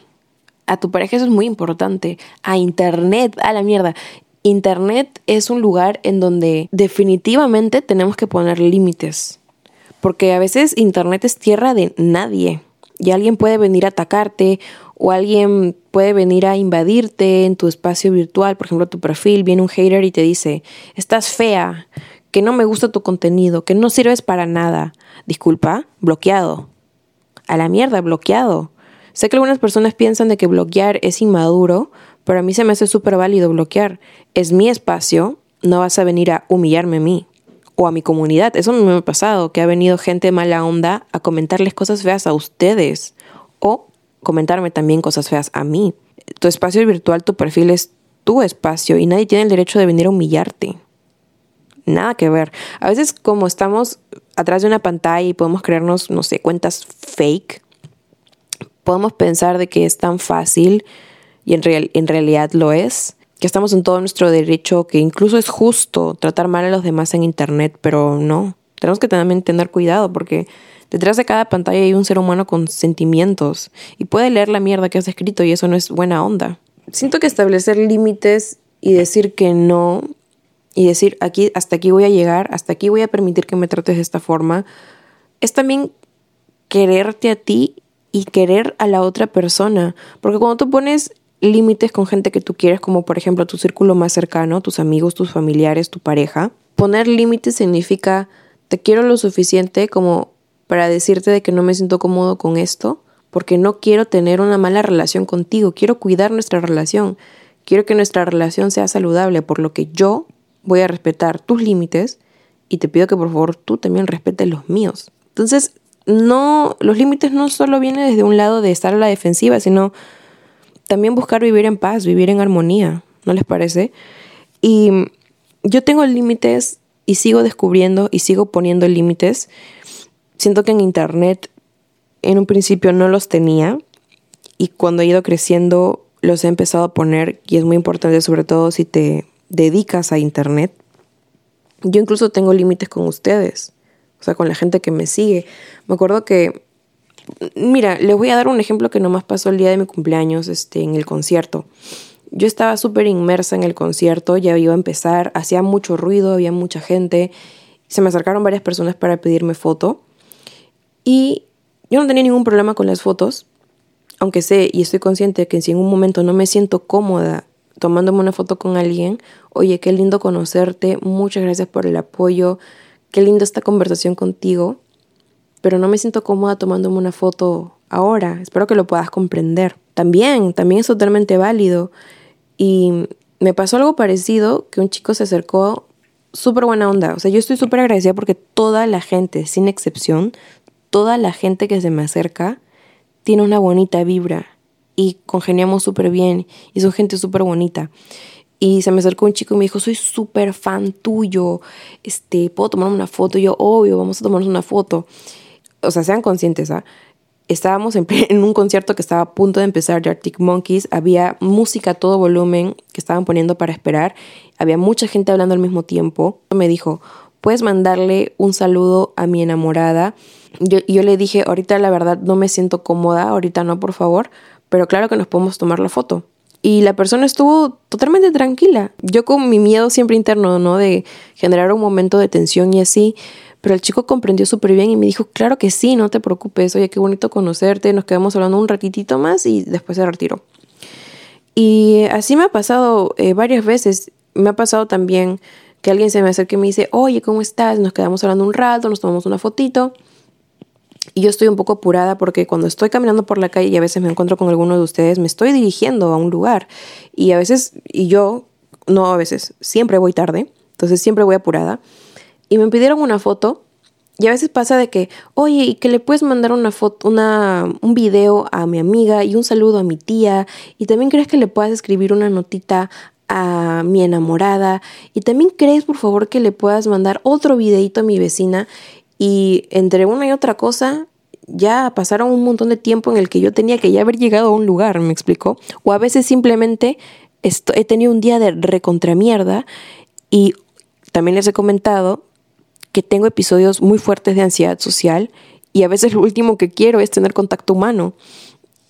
A tu pareja eso es muy importante. A internet, a la mierda. Internet es un lugar en donde definitivamente tenemos que poner límites, porque a veces Internet es tierra de nadie y alguien puede venir a atacarte o alguien puede venir a invadirte en tu espacio virtual, por ejemplo, tu perfil, viene un hater y te dice, estás fea, que no me gusta tu contenido, que no sirves para nada. Disculpa, bloqueado. A la mierda, bloqueado. Sé que algunas personas piensan de que bloquear es inmaduro, pero a mí se me hace súper válido bloquear. Es mi espacio, no vas a venir a humillarme a mí o a mi comunidad. Eso me ha pasado, que ha venido gente mala onda a comentarles cosas feas a ustedes o comentarme también cosas feas a mí. Tu espacio virtual, tu perfil es tu espacio y nadie tiene el derecho de venir a humillarte. Nada que ver. A veces como estamos atrás de una pantalla y podemos crearnos, no sé, cuentas fake, podemos pensar de que es tan fácil y en, real, en realidad lo es, que estamos en todo nuestro derecho, que incluso es justo tratar mal a los demás en Internet, pero no, tenemos que también tener cuidado porque detrás de cada pantalla hay un ser humano con sentimientos y puede leer la mierda que has escrito y eso no es buena onda. Siento que establecer límites y decir que no y decir aquí hasta aquí voy a llegar, hasta aquí voy a permitir que me trates de esta forma, es también quererte a ti y querer a la otra persona, porque cuando tú pones límites con gente que tú quieres, como por ejemplo tu círculo más cercano, tus amigos, tus familiares, tu pareja. Poner límites significa te quiero lo suficiente como para decirte de que no me siento cómodo con esto, porque no quiero tener una mala relación contigo, quiero cuidar nuestra relación, quiero que nuestra relación sea saludable, por lo que yo voy a respetar tus límites y te pido que por favor tú también respetes los míos. Entonces, no, los límites no solo vienen desde un lado de estar a la defensiva, sino también buscar vivir en paz, vivir en armonía, ¿no les parece? Y yo tengo límites y sigo descubriendo y sigo poniendo límites. Siento que en internet en un principio no los tenía y cuando he ido creciendo los he empezado a poner y es muy importante sobre todo si te dedicas a internet. Yo incluso tengo límites con ustedes, o sea, con la gente que me sigue. Me acuerdo que, mira, les voy a dar un ejemplo que nomás pasó el día de mi cumpleaños este, en el concierto. Yo estaba súper inmersa en el concierto, ya iba a empezar, hacía mucho ruido, había mucha gente, se me acercaron varias personas para pedirme foto. Y yo no tenía ningún problema con las fotos, aunque sé y estoy consciente que si en un momento no me siento cómoda tomándome una foto con alguien, oye, qué lindo conocerte, muchas gracias por el apoyo, qué linda esta conversación contigo, pero no me siento cómoda tomándome una foto ahora, espero que lo puedas comprender. También, también es totalmente válido. Y me pasó algo parecido, que un chico se acercó súper buena onda. O sea, yo estoy súper agradecida porque toda la gente, sin excepción, toda la gente que se me acerca, tiene una bonita vibra y congeniamos súper bien y son gente súper bonita. Y se me acercó un chico y me dijo, soy súper fan tuyo, este, ¿puedo tomarme una foto? Y yo, obvio, vamos a tomarnos una foto. O sea, sean conscientes, ¿ah? Estábamos en, un concierto que estaba a punto de empezar de Arctic Monkeys, había música a todo volumen que estaban poniendo para esperar, había mucha gente hablando al mismo tiempo. Me dijo, ¿puedes mandarle un saludo a mi enamorada? Yo, yo le dije, ahorita la verdad no me siento cómoda, ahorita no, por favor, pero claro que nos podemos tomar la foto. Y la persona estuvo totalmente tranquila. Yo con mi miedo siempre interno, ¿no? De generar un momento de tensión y así. Pero el chico comprendió súper bien y me dijo, claro que sí, no te preocupes, oye, qué bonito conocerte, nos quedamos hablando un ratitito más y después se retiró. Y así me ha pasado eh, varias veces. Me ha pasado también que alguien se me acerque y me dice, oye, ¿cómo estás? Nos quedamos hablando un rato, nos tomamos una fotito. Y yo estoy un poco apurada porque cuando estoy caminando por la calle y a veces me encuentro con alguno de ustedes, me estoy dirigiendo a un lugar. Y a veces, y yo, no a veces, siempre voy tarde, entonces siempre voy apurada. Y me pidieron una foto. Y a veces pasa de que, oye, y que le puedes mandar una foto, una, un video a mi amiga y un saludo a mi tía. Y también crees que le puedas escribir una notita a mi enamorada. Y también crees, por favor, que le puedas mandar otro videito a mi vecina. Y entre una y otra cosa, ya pasaron un montón de tiempo en el que yo tenía que ya haber llegado a un lugar, ¿me explicó? O a veces simplemente he tenido un día de recontramierda y también les he comentado que tengo episodios muy fuertes de ansiedad social y a veces lo último que quiero es tener contacto humano.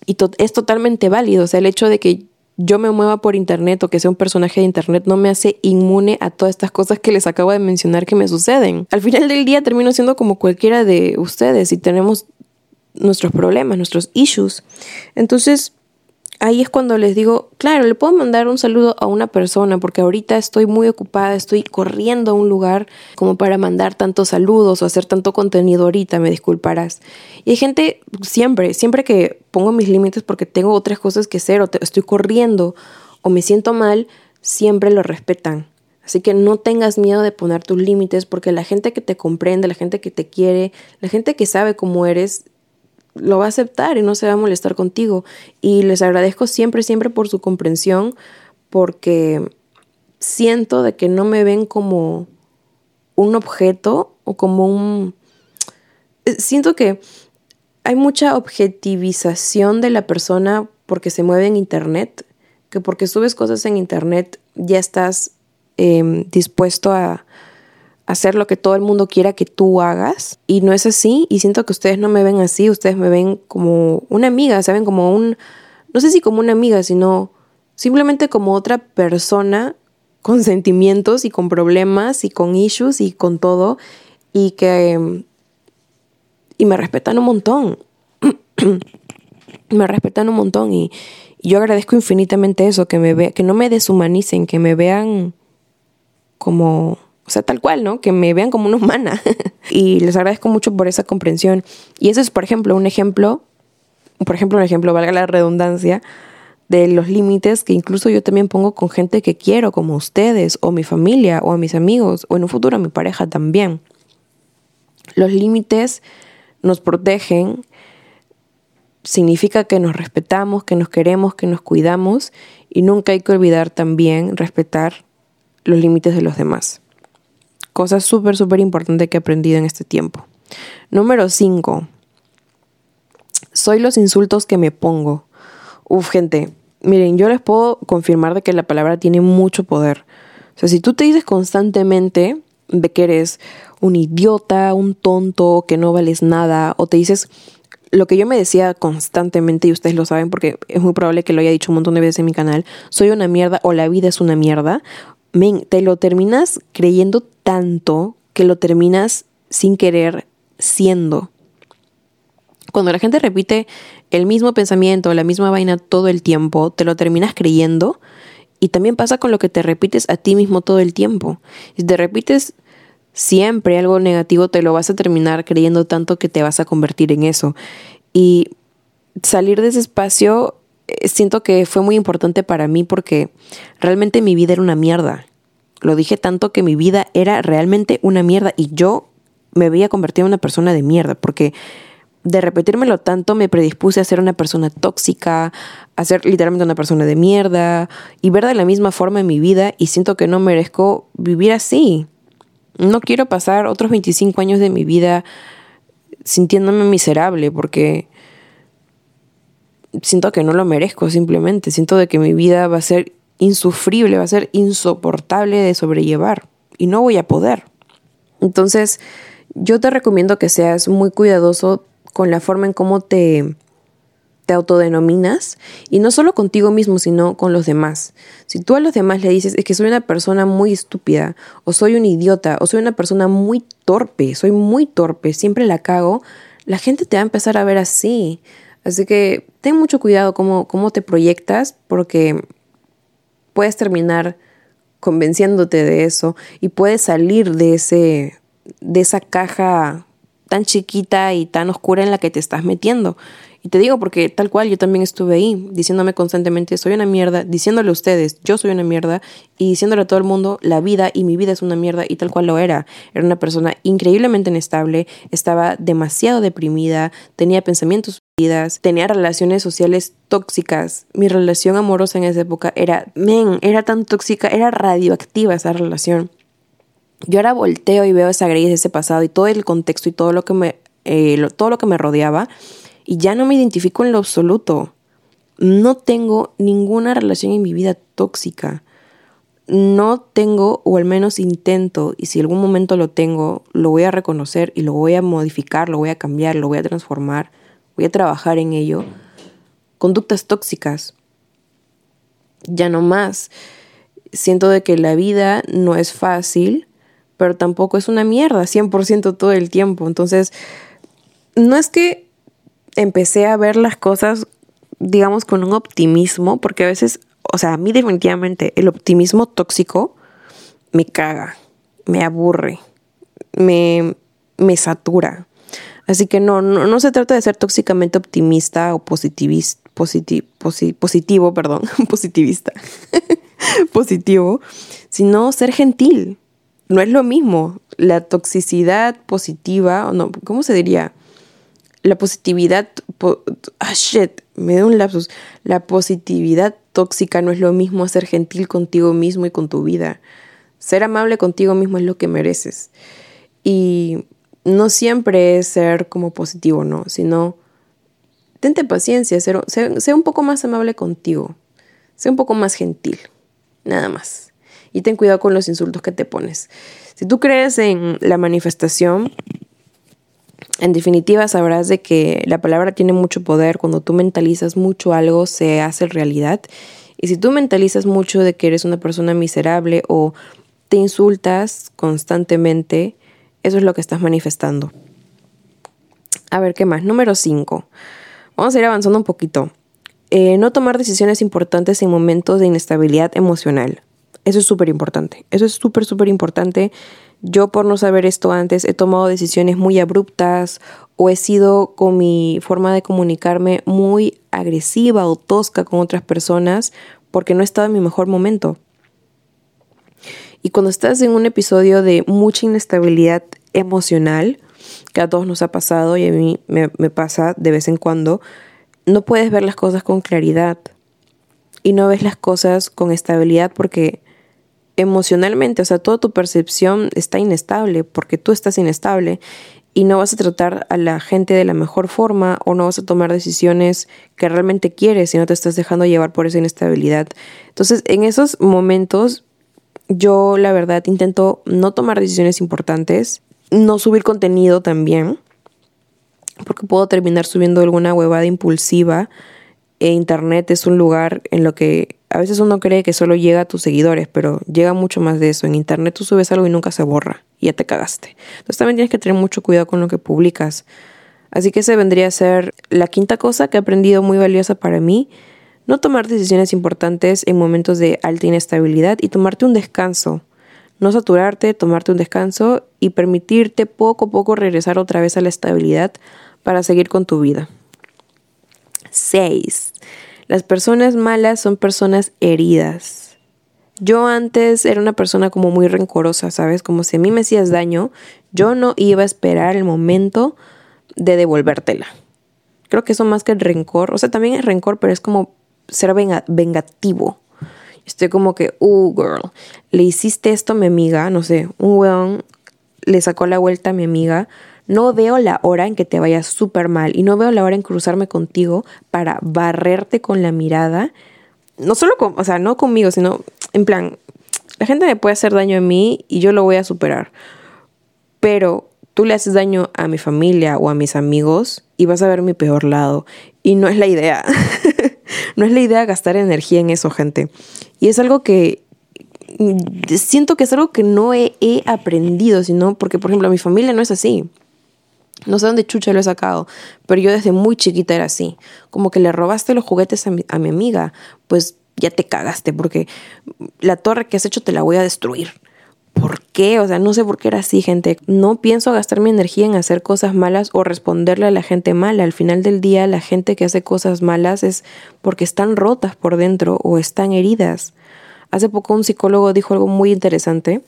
Y es totalmente válido, o sea, el hecho de que yo me mueva por internet o que sea un personaje de internet no me hace inmune a todas estas cosas que les acabo de mencionar que me suceden. Al final del día termino siendo como cualquiera de ustedes y tenemos nuestros problemas, nuestros issues. Entonces, ahí es cuando les digo, claro, le puedo mandar un saludo a una persona porque ahorita estoy muy ocupada, estoy corriendo a un lugar como para mandar tantos saludos o hacer tanto contenido ahorita, me disculparás. Y hay gente siempre, siempre que pongo mis límites porque tengo otras cosas que hacer o estoy corriendo o me siento mal, siempre lo respetan. Así que no tengas miedo de poner tus límites porque la gente que te comprende, la gente que te quiere, la gente que sabe cómo eres, lo va a aceptar y no se va a molestar contigo. Y les agradezco siempre, siempre por su comprensión, porque siento de que no me ven como un objeto o como un... Eh, siento que hay mucha objetivización de la persona porque se mueve en Internet, que porque subes cosas en Internet ya estás em, dispuesto a, hacer lo que todo el mundo quiera que tú hagas. Y no es así. Y siento que ustedes no me ven así. Ustedes me ven como una amiga, ¿saben? Como un, no sé si como una amiga, sino simplemente como otra persona con sentimientos y con problemas y con issues y con todo. Y que... Y me respetan un montón. me respetan un montón y, yo agradezco infinitamente eso, que me ve, que no me deshumanicen, que me vean como o sea, tal cual, ¿no? Que me vean como una humana. y les agradezco mucho por esa comprensión. Y eso es, por ejemplo, un ejemplo por ejemplo, un ejemplo, valga la redundancia, de los límites que incluso yo también pongo con gente que quiero, como ustedes, o mi familia, o a mis amigos, o en un futuro a mi pareja también. Los límites nos protegen, significa que nos respetamos, que nos queremos, que nos cuidamos, y nunca hay que olvidar también respetar los límites de los demás. Cosa súper, súper importante que he aprendido en este tiempo. Número 5. Soy los insultos que me pongo. Uf, gente, miren, yo les puedo confirmar de que la palabra tiene mucho poder. O sea, si tú te dices constantemente de que eres un idiota, un tonto, que no vales nada, o te dices lo que yo me decía constantemente, y ustedes lo saben porque es muy probable que lo haya dicho un montón de veces en mi canal, soy una mierda o la vida es una mierda, te lo terminas creyendo tanto que lo terminas sin querer siendo. Cuando la gente repite el mismo pensamiento, la misma vaina todo el tiempo, te lo terminas creyendo. Y también pasa con lo que te repites a ti mismo todo el tiempo. Si te repites siempre algo negativo, te lo vas a terminar creyendo tanto que te vas a convertir en eso. Y salir de ese espacio siento que fue muy importante para mí porque realmente mi vida era una mierda. Lo dije tanto que mi vida era realmente una mierda y yo me veía convertir en una persona de mierda porque de repetírmelo tanto me predispuse a ser una persona tóxica, a ser literalmente una persona de mierda y ver de la misma forma en mi vida y siento que no merezco vivir así. No quiero pasar otros 25 años de mi vida sintiéndome miserable porque siento que no lo merezco simplemente. Siento de que mi vida va a ser insufrible, va a ser insoportable de sobrellevar y no voy a poder. Entonces, yo te recomiendo que seas muy cuidadoso con la forma en cómo te, te autodenominas y no solo contigo mismo, sino con los demás. Si tú a los demás le dices es que soy una persona muy estúpida o soy un idiota o soy una persona muy torpe, soy muy torpe, siempre la cago, la gente te va a empezar a ver así. Así que ten mucho cuidado cómo, cómo te proyectas porque puedes terminar convenciéndote de eso y puedes salir de ese de esa caja tan chiquita y tan oscura en la que te estás metiendo. Y te digo porque tal cual yo también estuve ahí, diciéndome constantemente, soy una mierda, diciéndole a ustedes, yo soy una mierda, y diciéndole a todo el mundo, la vida y mi vida es una mierda, y tal cual lo era. Era una persona increíblemente inestable, estaba demasiado deprimida, tenía pensamientos suicidas, tenía relaciones sociales tóxicas. Mi relación amorosa en esa época era, men, era tan tóxica, era radioactiva esa relación. Yo ahora volteo y veo esa gris de ese pasado y todo el contexto y todo lo que me, eh, todo lo que me rodeaba y ya no me identifico en lo absoluto. No tengo ninguna relación en mi vida tóxica. No tengo, o al menos intento, y si algún momento lo tengo, lo voy a reconocer y lo voy a modificar, lo voy a cambiar, lo voy a transformar, voy a trabajar en ello. Conductas tóxicas. Ya no más. Siento de que la vida no es fácil pero tampoco es una mierda 100% todo el tiempo. Entonces, no es que empecé a ver las cosas, digamos, con un optimismo, porque a veces, o sea, a mí definitivamente el optimismo tóxico me caga, me aburre, me, me satura. Así que no, no, se trata de ser tóxicamente optimista o positivista, positivo, perdón, positivista, positivo, sino ser gentil, no es lo mismo. La toxicidad positiva, no, ¿cómo se diría? La positividad, ah, shit, me da un lapsus. La positividad tóxica no es lo mismo a ser gentil contigo mismo y con tu vida. Ser amable contigo mismo es lo que mereces. Y no siempre es ser como positivo, no, sino tente paciencia, sea un poco más amable contigo, sea un poco más gentil, nada más y ten cuidado con los insultos que te pones. Si tú crees en la manifestación, en definitiva sabrás de que la palabra tiene mucho poder. Cuando tú mentalizas mucho algo, se hace realidad. Y si tú mentalizas mucho de que eres una persona miserable o te insultas constantemente, eso es lo que estás manifestando. A ver, ¿qué más? Número 5. Vamos a ir avanzando un poquito. Eh, no tomar decisiones importantes en momentos de inestabilidad emocional. Eso es súper importante. Eso es súper, súper importante. Yo por no saber esto antes he tomado decisiones muy abruptas o he sido con mi forma de comunicarme muy agresiva o tosca con otras personas porque no he estado en mi mejor momento. Y cuando estás en un episodio de mucha inestabilidad emocional, que a todos nos ha pasado y a mí me, me pasa de vez en cuando, no puedes ver las cosas con claridad y no ves las cosas con estabilidad porque emocionalmente, o sea, toda tu percepción está inestable porque tú estás inestable y no vas a tratar a la gente de la mejor forma o no vas a tomar decisiones que realmente quieres si no te estás dejando llevar por esa inestabilidad. Entonces, en esos momentos, yo la verdad intento no tomar decisiones importantes, no subir contenido también, porque puedo terminar subiendo alguna huevada impulsiva e Internet es un lugar en lo que a veces uno cree que solo llega a tus seguidores, pero llega mucho más de eso. En Internet tú subes algo y nunca se borra y ya te cagaste. Entonces también tienes que tener mucho cuidado con lo que publicas. Así que ese vendría a ser la quinta cosa que he aprendido muy valiosa para mí. No tomar decisiones importantes en momentos de alta inestabilidad y tomarte un descanso. No saturarte, tomarte un descanso y permitirte poco a poco regresar otra vez a la estabilidad para seguir con tu vida. 6. Las personas malas son personas heridas. Yo antes era una persona como muy rencorosa, ¿sabes? Como si a mí me hacías daño, yo no iba a esperar el momento de devolvértela. Creo que eso más que el rencor, o sea, también es rencor, pero es como ser vengativo. Estoy como que, uh, girl, le hiciste esto a mi amiga, no sé, un weón le sacó la vuelta a mi amiga, no veo la hora en que te vayas súper mal y no veo la hora en cruzarme contigo para barrerte con la mirada. No solo con, o sea, no conmigo, sino en plan, la gente me puede hacer daño a mí y yo lo voy a superar. Pero tú le haces daño a mi familia o a mis amigos y vas a ver mi peor lado. Y no es la idea. no es la idea gastar energía en eso, gente. Y es algo que siento que es algo que no he, he aprendido, sino porque, por ejemplo, mi familia no es así. No sé dónde chucha lo he sacado, pero yo desde muy chiquita era así. Como que le robaste los juguetes a mi, a mi amiga, pues ya te cagaste, porque la torre que has hecho te la voy a destruir. ¿Por qué? O sea, no sé por qué era así, gente. No pienso gastar mi energía en hacer cosas malas o responderle a la gente mala. Al final del día, la gente que hace cosas malas es porque están rotas por dentro o están heridas. Hace poco un psicólogo dijo algo muy interesante.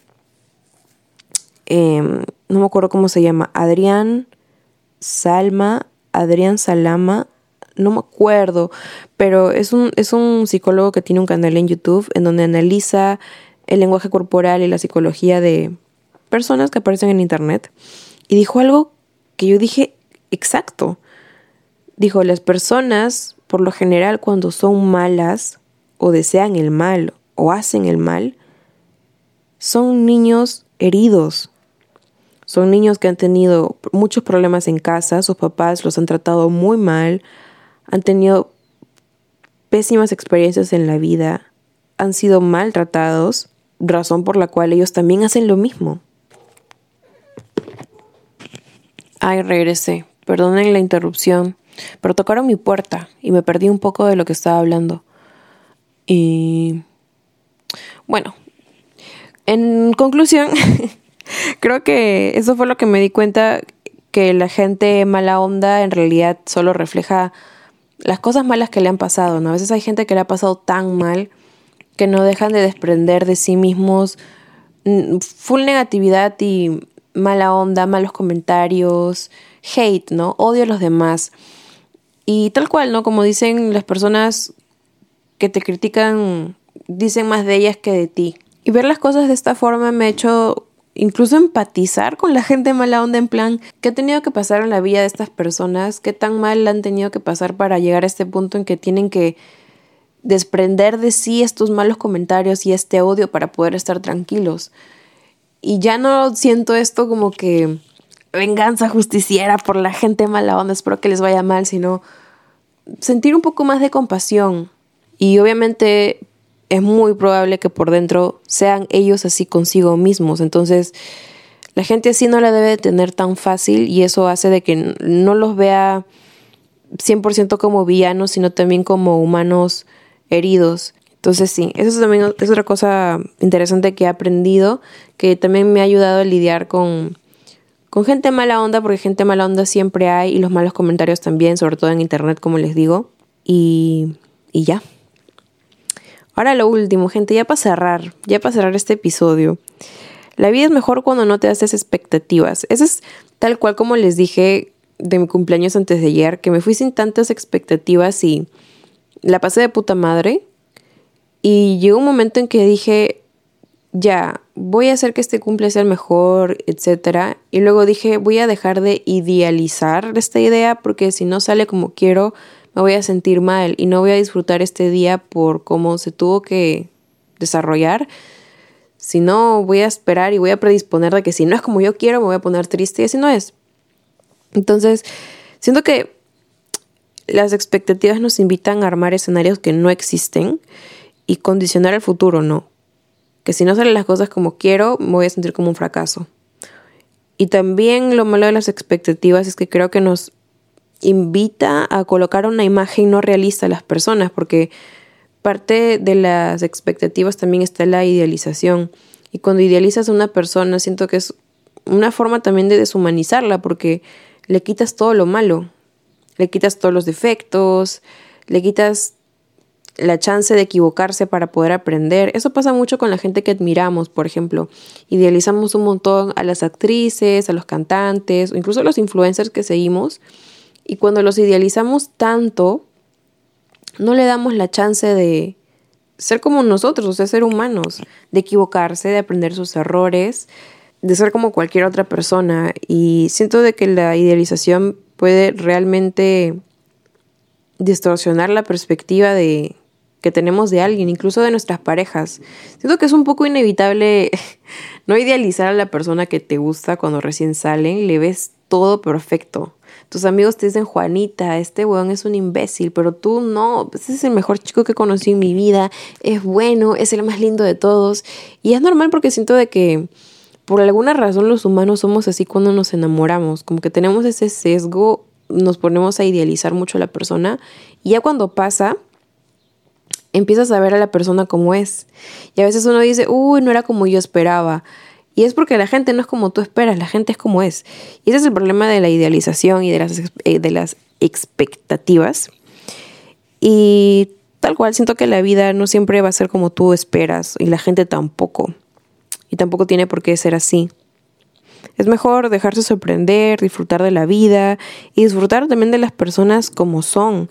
Em, no me acuerdo cómo se llama. Adrián Salma, Adrián Salama, no me acuerdo, pero es un, es un psicólogo que tiene un canal en YouTube en donde analiza el lenguaje corporal y la psicología de personas que aparecen en Internet. Y dijo algo que yo dije exacto. Dijo, las personas, por lo general, cuando son malas o desean el mal o hacen el mal, son niños heridos, son niños que han tenido muchos problemas en casa, sus papás los han tratado muy mal, han tenido pésimas experiencias en la vida, han sido maltratados, razón por la cual ellos también hacen lo mismo. Ay, regresé. Perdonen la interrupción, pero tocaron mi puerta y me perdí un poco de lo que estaba hablando. Y bueno, en conclusión, Creo que eso fue lo que me di cuenta que la gente mala onda en realidad solo refleja las cosas malas que le han pasado, ¿no? A veces hay gente que le ha pasado tan mal que no dejan de desprender de sí mismos mm, full negatividad y mala onda, malos comentarios, hate, ¿no? Odio a los demás. Y tal cual, ¿no? Como dicen las personas que te critican, dicen más de ellas que de ti. Y ver las cosas de esta forma me ha hecho incluso empatizar con la gente mala onda en plan, ¿qué ha tenido que pasar en la vida de estas personas? ¿Qué tan mal han tenido que pasar para llegar a este punto en que tienen que desprender de sí estos malos comentarios y este odio para poder estar tranquilos? Y ya no siento esto como que venganza justiciera por la gente mala onda, espero que les vaya mal, sino sentir un poco más de compasión. Y obviamente es muy probable que por dentro sean ellos así consigo mismos. Entonces, la gente así no la debe de tener tan fácil y eso hace de que no los vea 100% como villanos, sino también como humanos heridos. Entonces sí, eso también es otra cosa interesante que he aprendido, que también me ha ayudado a lidiar con, con gente mala onda, porque gente mala onda siempre hay y los malos comentarios también, sobre todo en internet, como les digo. Y, y ya. Ahora lo último, gente, ya para cerrar, ya para cerrar este episodio. La vida es mejor cuando no te haces expectativas. Eso es tal cual como les dije de mi cumpleaños antes de ayer, que me fui sin tantas expectativas y la pasé de puta madre. Y llegó un momento en que dije, ya, voy a hacer que este cumple sea el mejor, etc. Y luego dije, voy a dejar de idealizar esta idea porque si no sale como quiero, me voy a sentir mal y no voy a disfrutar este día por cómo se tuvo que desarrollar. Si no, voy a esperar y voy a predisponer de que si no es como yo quiero, me voy a poner triste y así no es. Entonces, siento que las expectativas nos invitan a armar escenarios que no existen y condicionar el futuro, no. Que si no salen las cosas como quiero, me voy a sentir como un fracaso. Y también lo malo de las expectativas es que creo que nos invita a colocar una imagen no realista a las personas, porque parte de las expectativas también está la idealización. Y cuando idealizas a una persona, siento que es una forma también de deshumanizarla, porque le quitas todo lo malo, le quitas todos los defectos, le quitas la chance de equivocarse para poder aprender. Eso pasa mucho con la gente que admiramos, por ejemplo. Idealizamos un montón a las actrices, a los cantantes o incluso a los influencers que seguimos. Y cuando los idealizamos tanto, no le damos la chance de ser como nosotros, o sea, ser humanos, de equivocarse, de aprender sus errores, de ser como cualquier otra persona. Y siento de que la idealización puede realmente distorsionar la perspectiva de, que tenemos de alguien, incluso de nuestras parejas. Siento que es un poco inevitable no idealizar a la persona que te gusta cuando recién salen, le ves todo perfecto. Tus amigos te dicen, Juanita, este weón es un imbécil, pero tú no, ese es el mejor chico que conocí en mi vida, es bueno, es el más lindo de todos. Y es normal porque siento de que por alguna razón los humanos somos así cuando nos enamoramos, como que tenemos ese sesgo, nos ponemos a idealizar mucho a la persona y ya cuando pasa, empiezas a ver a la persona como es. Y a veces uno dice, uy, no era como yo esperaba. Y es porque la gente no es como tú esperas, la gente es como es. Y ese es el problema de la idealización y de las, eh, de las expectativas. Y tal cual, siento que la vida no siempre va a ser como tú esperas y la gente tampoco. Y tampoco tiene por qué ser así. Es mejor dejarse sorprender, disfrutar de la vida y disfrutar también de las personas como son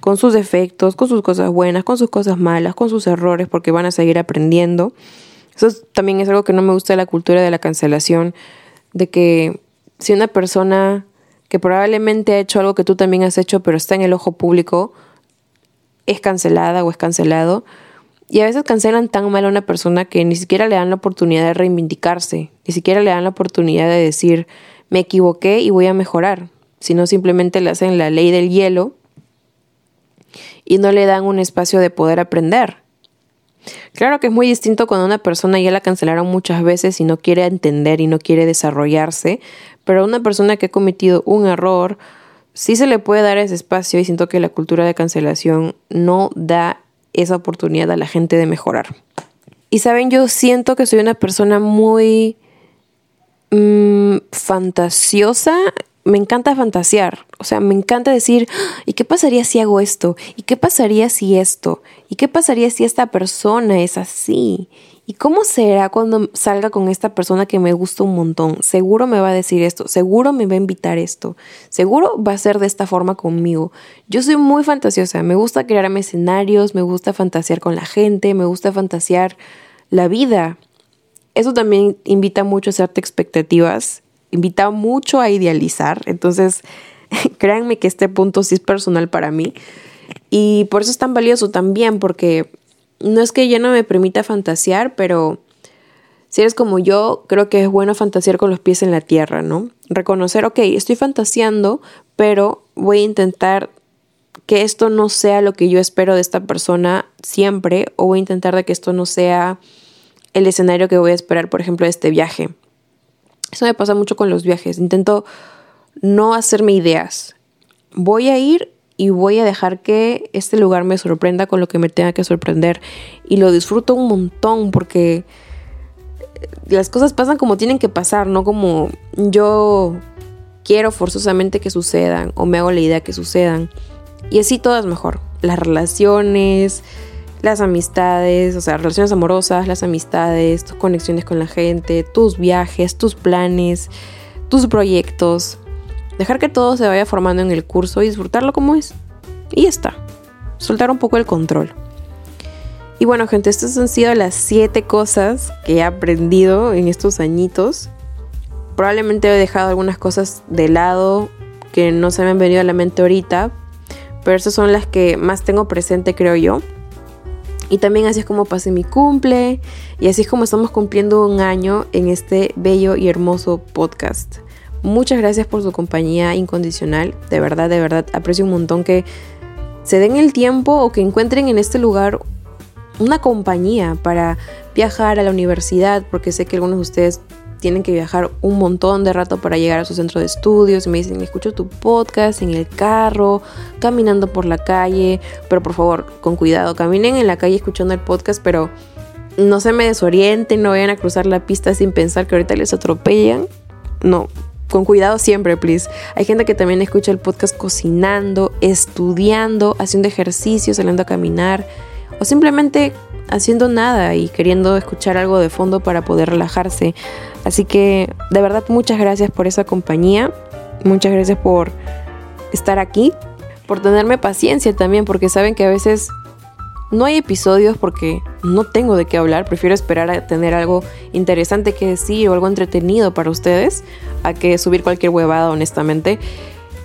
con sus defectos, con sus cosas buenas, con sus cosas malas, con sus errores, porque van a seguir aprendiendo. Eso también es algo que no me gusta de la cultura de la cancelación, de que si una persona que probablemente ha hecho algo que tú también has hecho, pero está en el ojo público, es cancelada o es cancelado. Y a veces cancelan tan mal a una persona que ni siquiera le dan la oportunidad de reivindicarse, ni siquiera le dan la oportunidad de decir, me equivoqué y voy a mejorar, sino simplemente le hacen la ley del hielo y no le dan un espacio de poder aprender. Claro que es muy distinto cuando una persona ya la cancelaron muchas veces y no quiere entender y no quiere desarrollarse, pero a una persona que ha cometido un error, sí se le puede dar ese espacio y siento que la cultura de cancelación no da esa oportunidad a la gente de mejorar. Y saben, yo siento que soy una persona muy mm, fantasiosa me encanta fantasear, o sea, me encanta decir, ¿y qué pasaría si hago esto? ¿Y qué pasaría si esto? ¿Y qué pasaría si esta persona es así? ¿Y cómo será cuando salga con esta persona que me gusta un montón? Seguro me va a decir esto, seguro me va a invitar esto, seguro va a ser de esta forma conmigo. Yo soy muy fantasiosa, me gusta crearme escenarios, me gusta fantasear con la gente, me gusta fantasear la vida. Eso también invita mucho a hacerte expectativas invita mucho a idealizar. Entonces, créanme que este punto sí es personal para mí. Y por eso es tan valioso también, porque no es que ya no me permita fantasear, pero si eres como yo, creo que es bueno fantasear con los pies en la tierra, ¿no? Reconocer, ok, estoy fantaseando, pero voy a intentar que esto no sea lo que yo espero de esta persona siempre, o voy a intentar de que esto no sea el escenario que voy a esperar, por ejemplo, de este viaje. Eso me pasa mucho con los viajes. Intento no hacerme ideas. Voy a ir y voy a dejar que este lugar me sorprenda con lo que me tenga que sorprender. Y lo disfruto un montón porque las cosas pasan como tienen que pasar, no como yo quiero forzosamente que sucedan o me hago la idea que sucedan. Y así todo es mejor. Las relaciones, las amistades, o sea, relaciones amorosas, las amistades, tus conexiones con la gente, tus viajes, tus planes, tus proyectos. Dejar que todo se vaya formando en el curso y disfrutarlo como es. Y ya está. Soltar un poco el control. Y bueno, gente, estas han sido las siete cosas que he aprendido en estos añitos. Probablemente he dejado algunas cosas de lado que no se me han venido a la mente ahorita, pero esas son las que más tengo presente, creo yo. Y también así es como pasé mi cumple y así es como estamos cumpliendo un año en este bello y hermoso podcast. Muchas gracias por su compañía incondicional. De verdad, de verdad, aprecio un montón que se den el tiempo o que encuentren en este lugar una compañía para viajar a la universidad, porque sé que algunos de ustedes tienen que viajar un montón de rato para llegar a su centro de estudios y me dicen, escucho tu podcast en el carro, caminando por la calle, pero por favor, con cuidado, caminen en la calle escuchando el podcast, pero no se me desorienten, no vayan a cruzar la pista sin pensar que ahorita les atropellan. No, con cuidado siempre, please. Hay gente que también escucha el podcast cocinando, estudiando, haciendo ejercicio, saliendo a caminar o simplemente haciendo nada y queriendo escuchar algo de fondo para poder relajarse. Así que de verdad muchas gracias por esa compañía, muchas gracias por estar aquí, por tenerme paciencia también, porque saben que a veces no hay episodios porque no tengo de qué hablar, prefiero esperar a tener algo interesante que decir o algo entretenido para ustedes, a que subir cualquier huevada honestamente.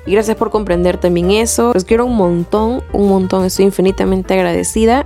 Y gracias por comprender también eso. Los quiero un montón, un montón. Estoy infinitamente agradecida.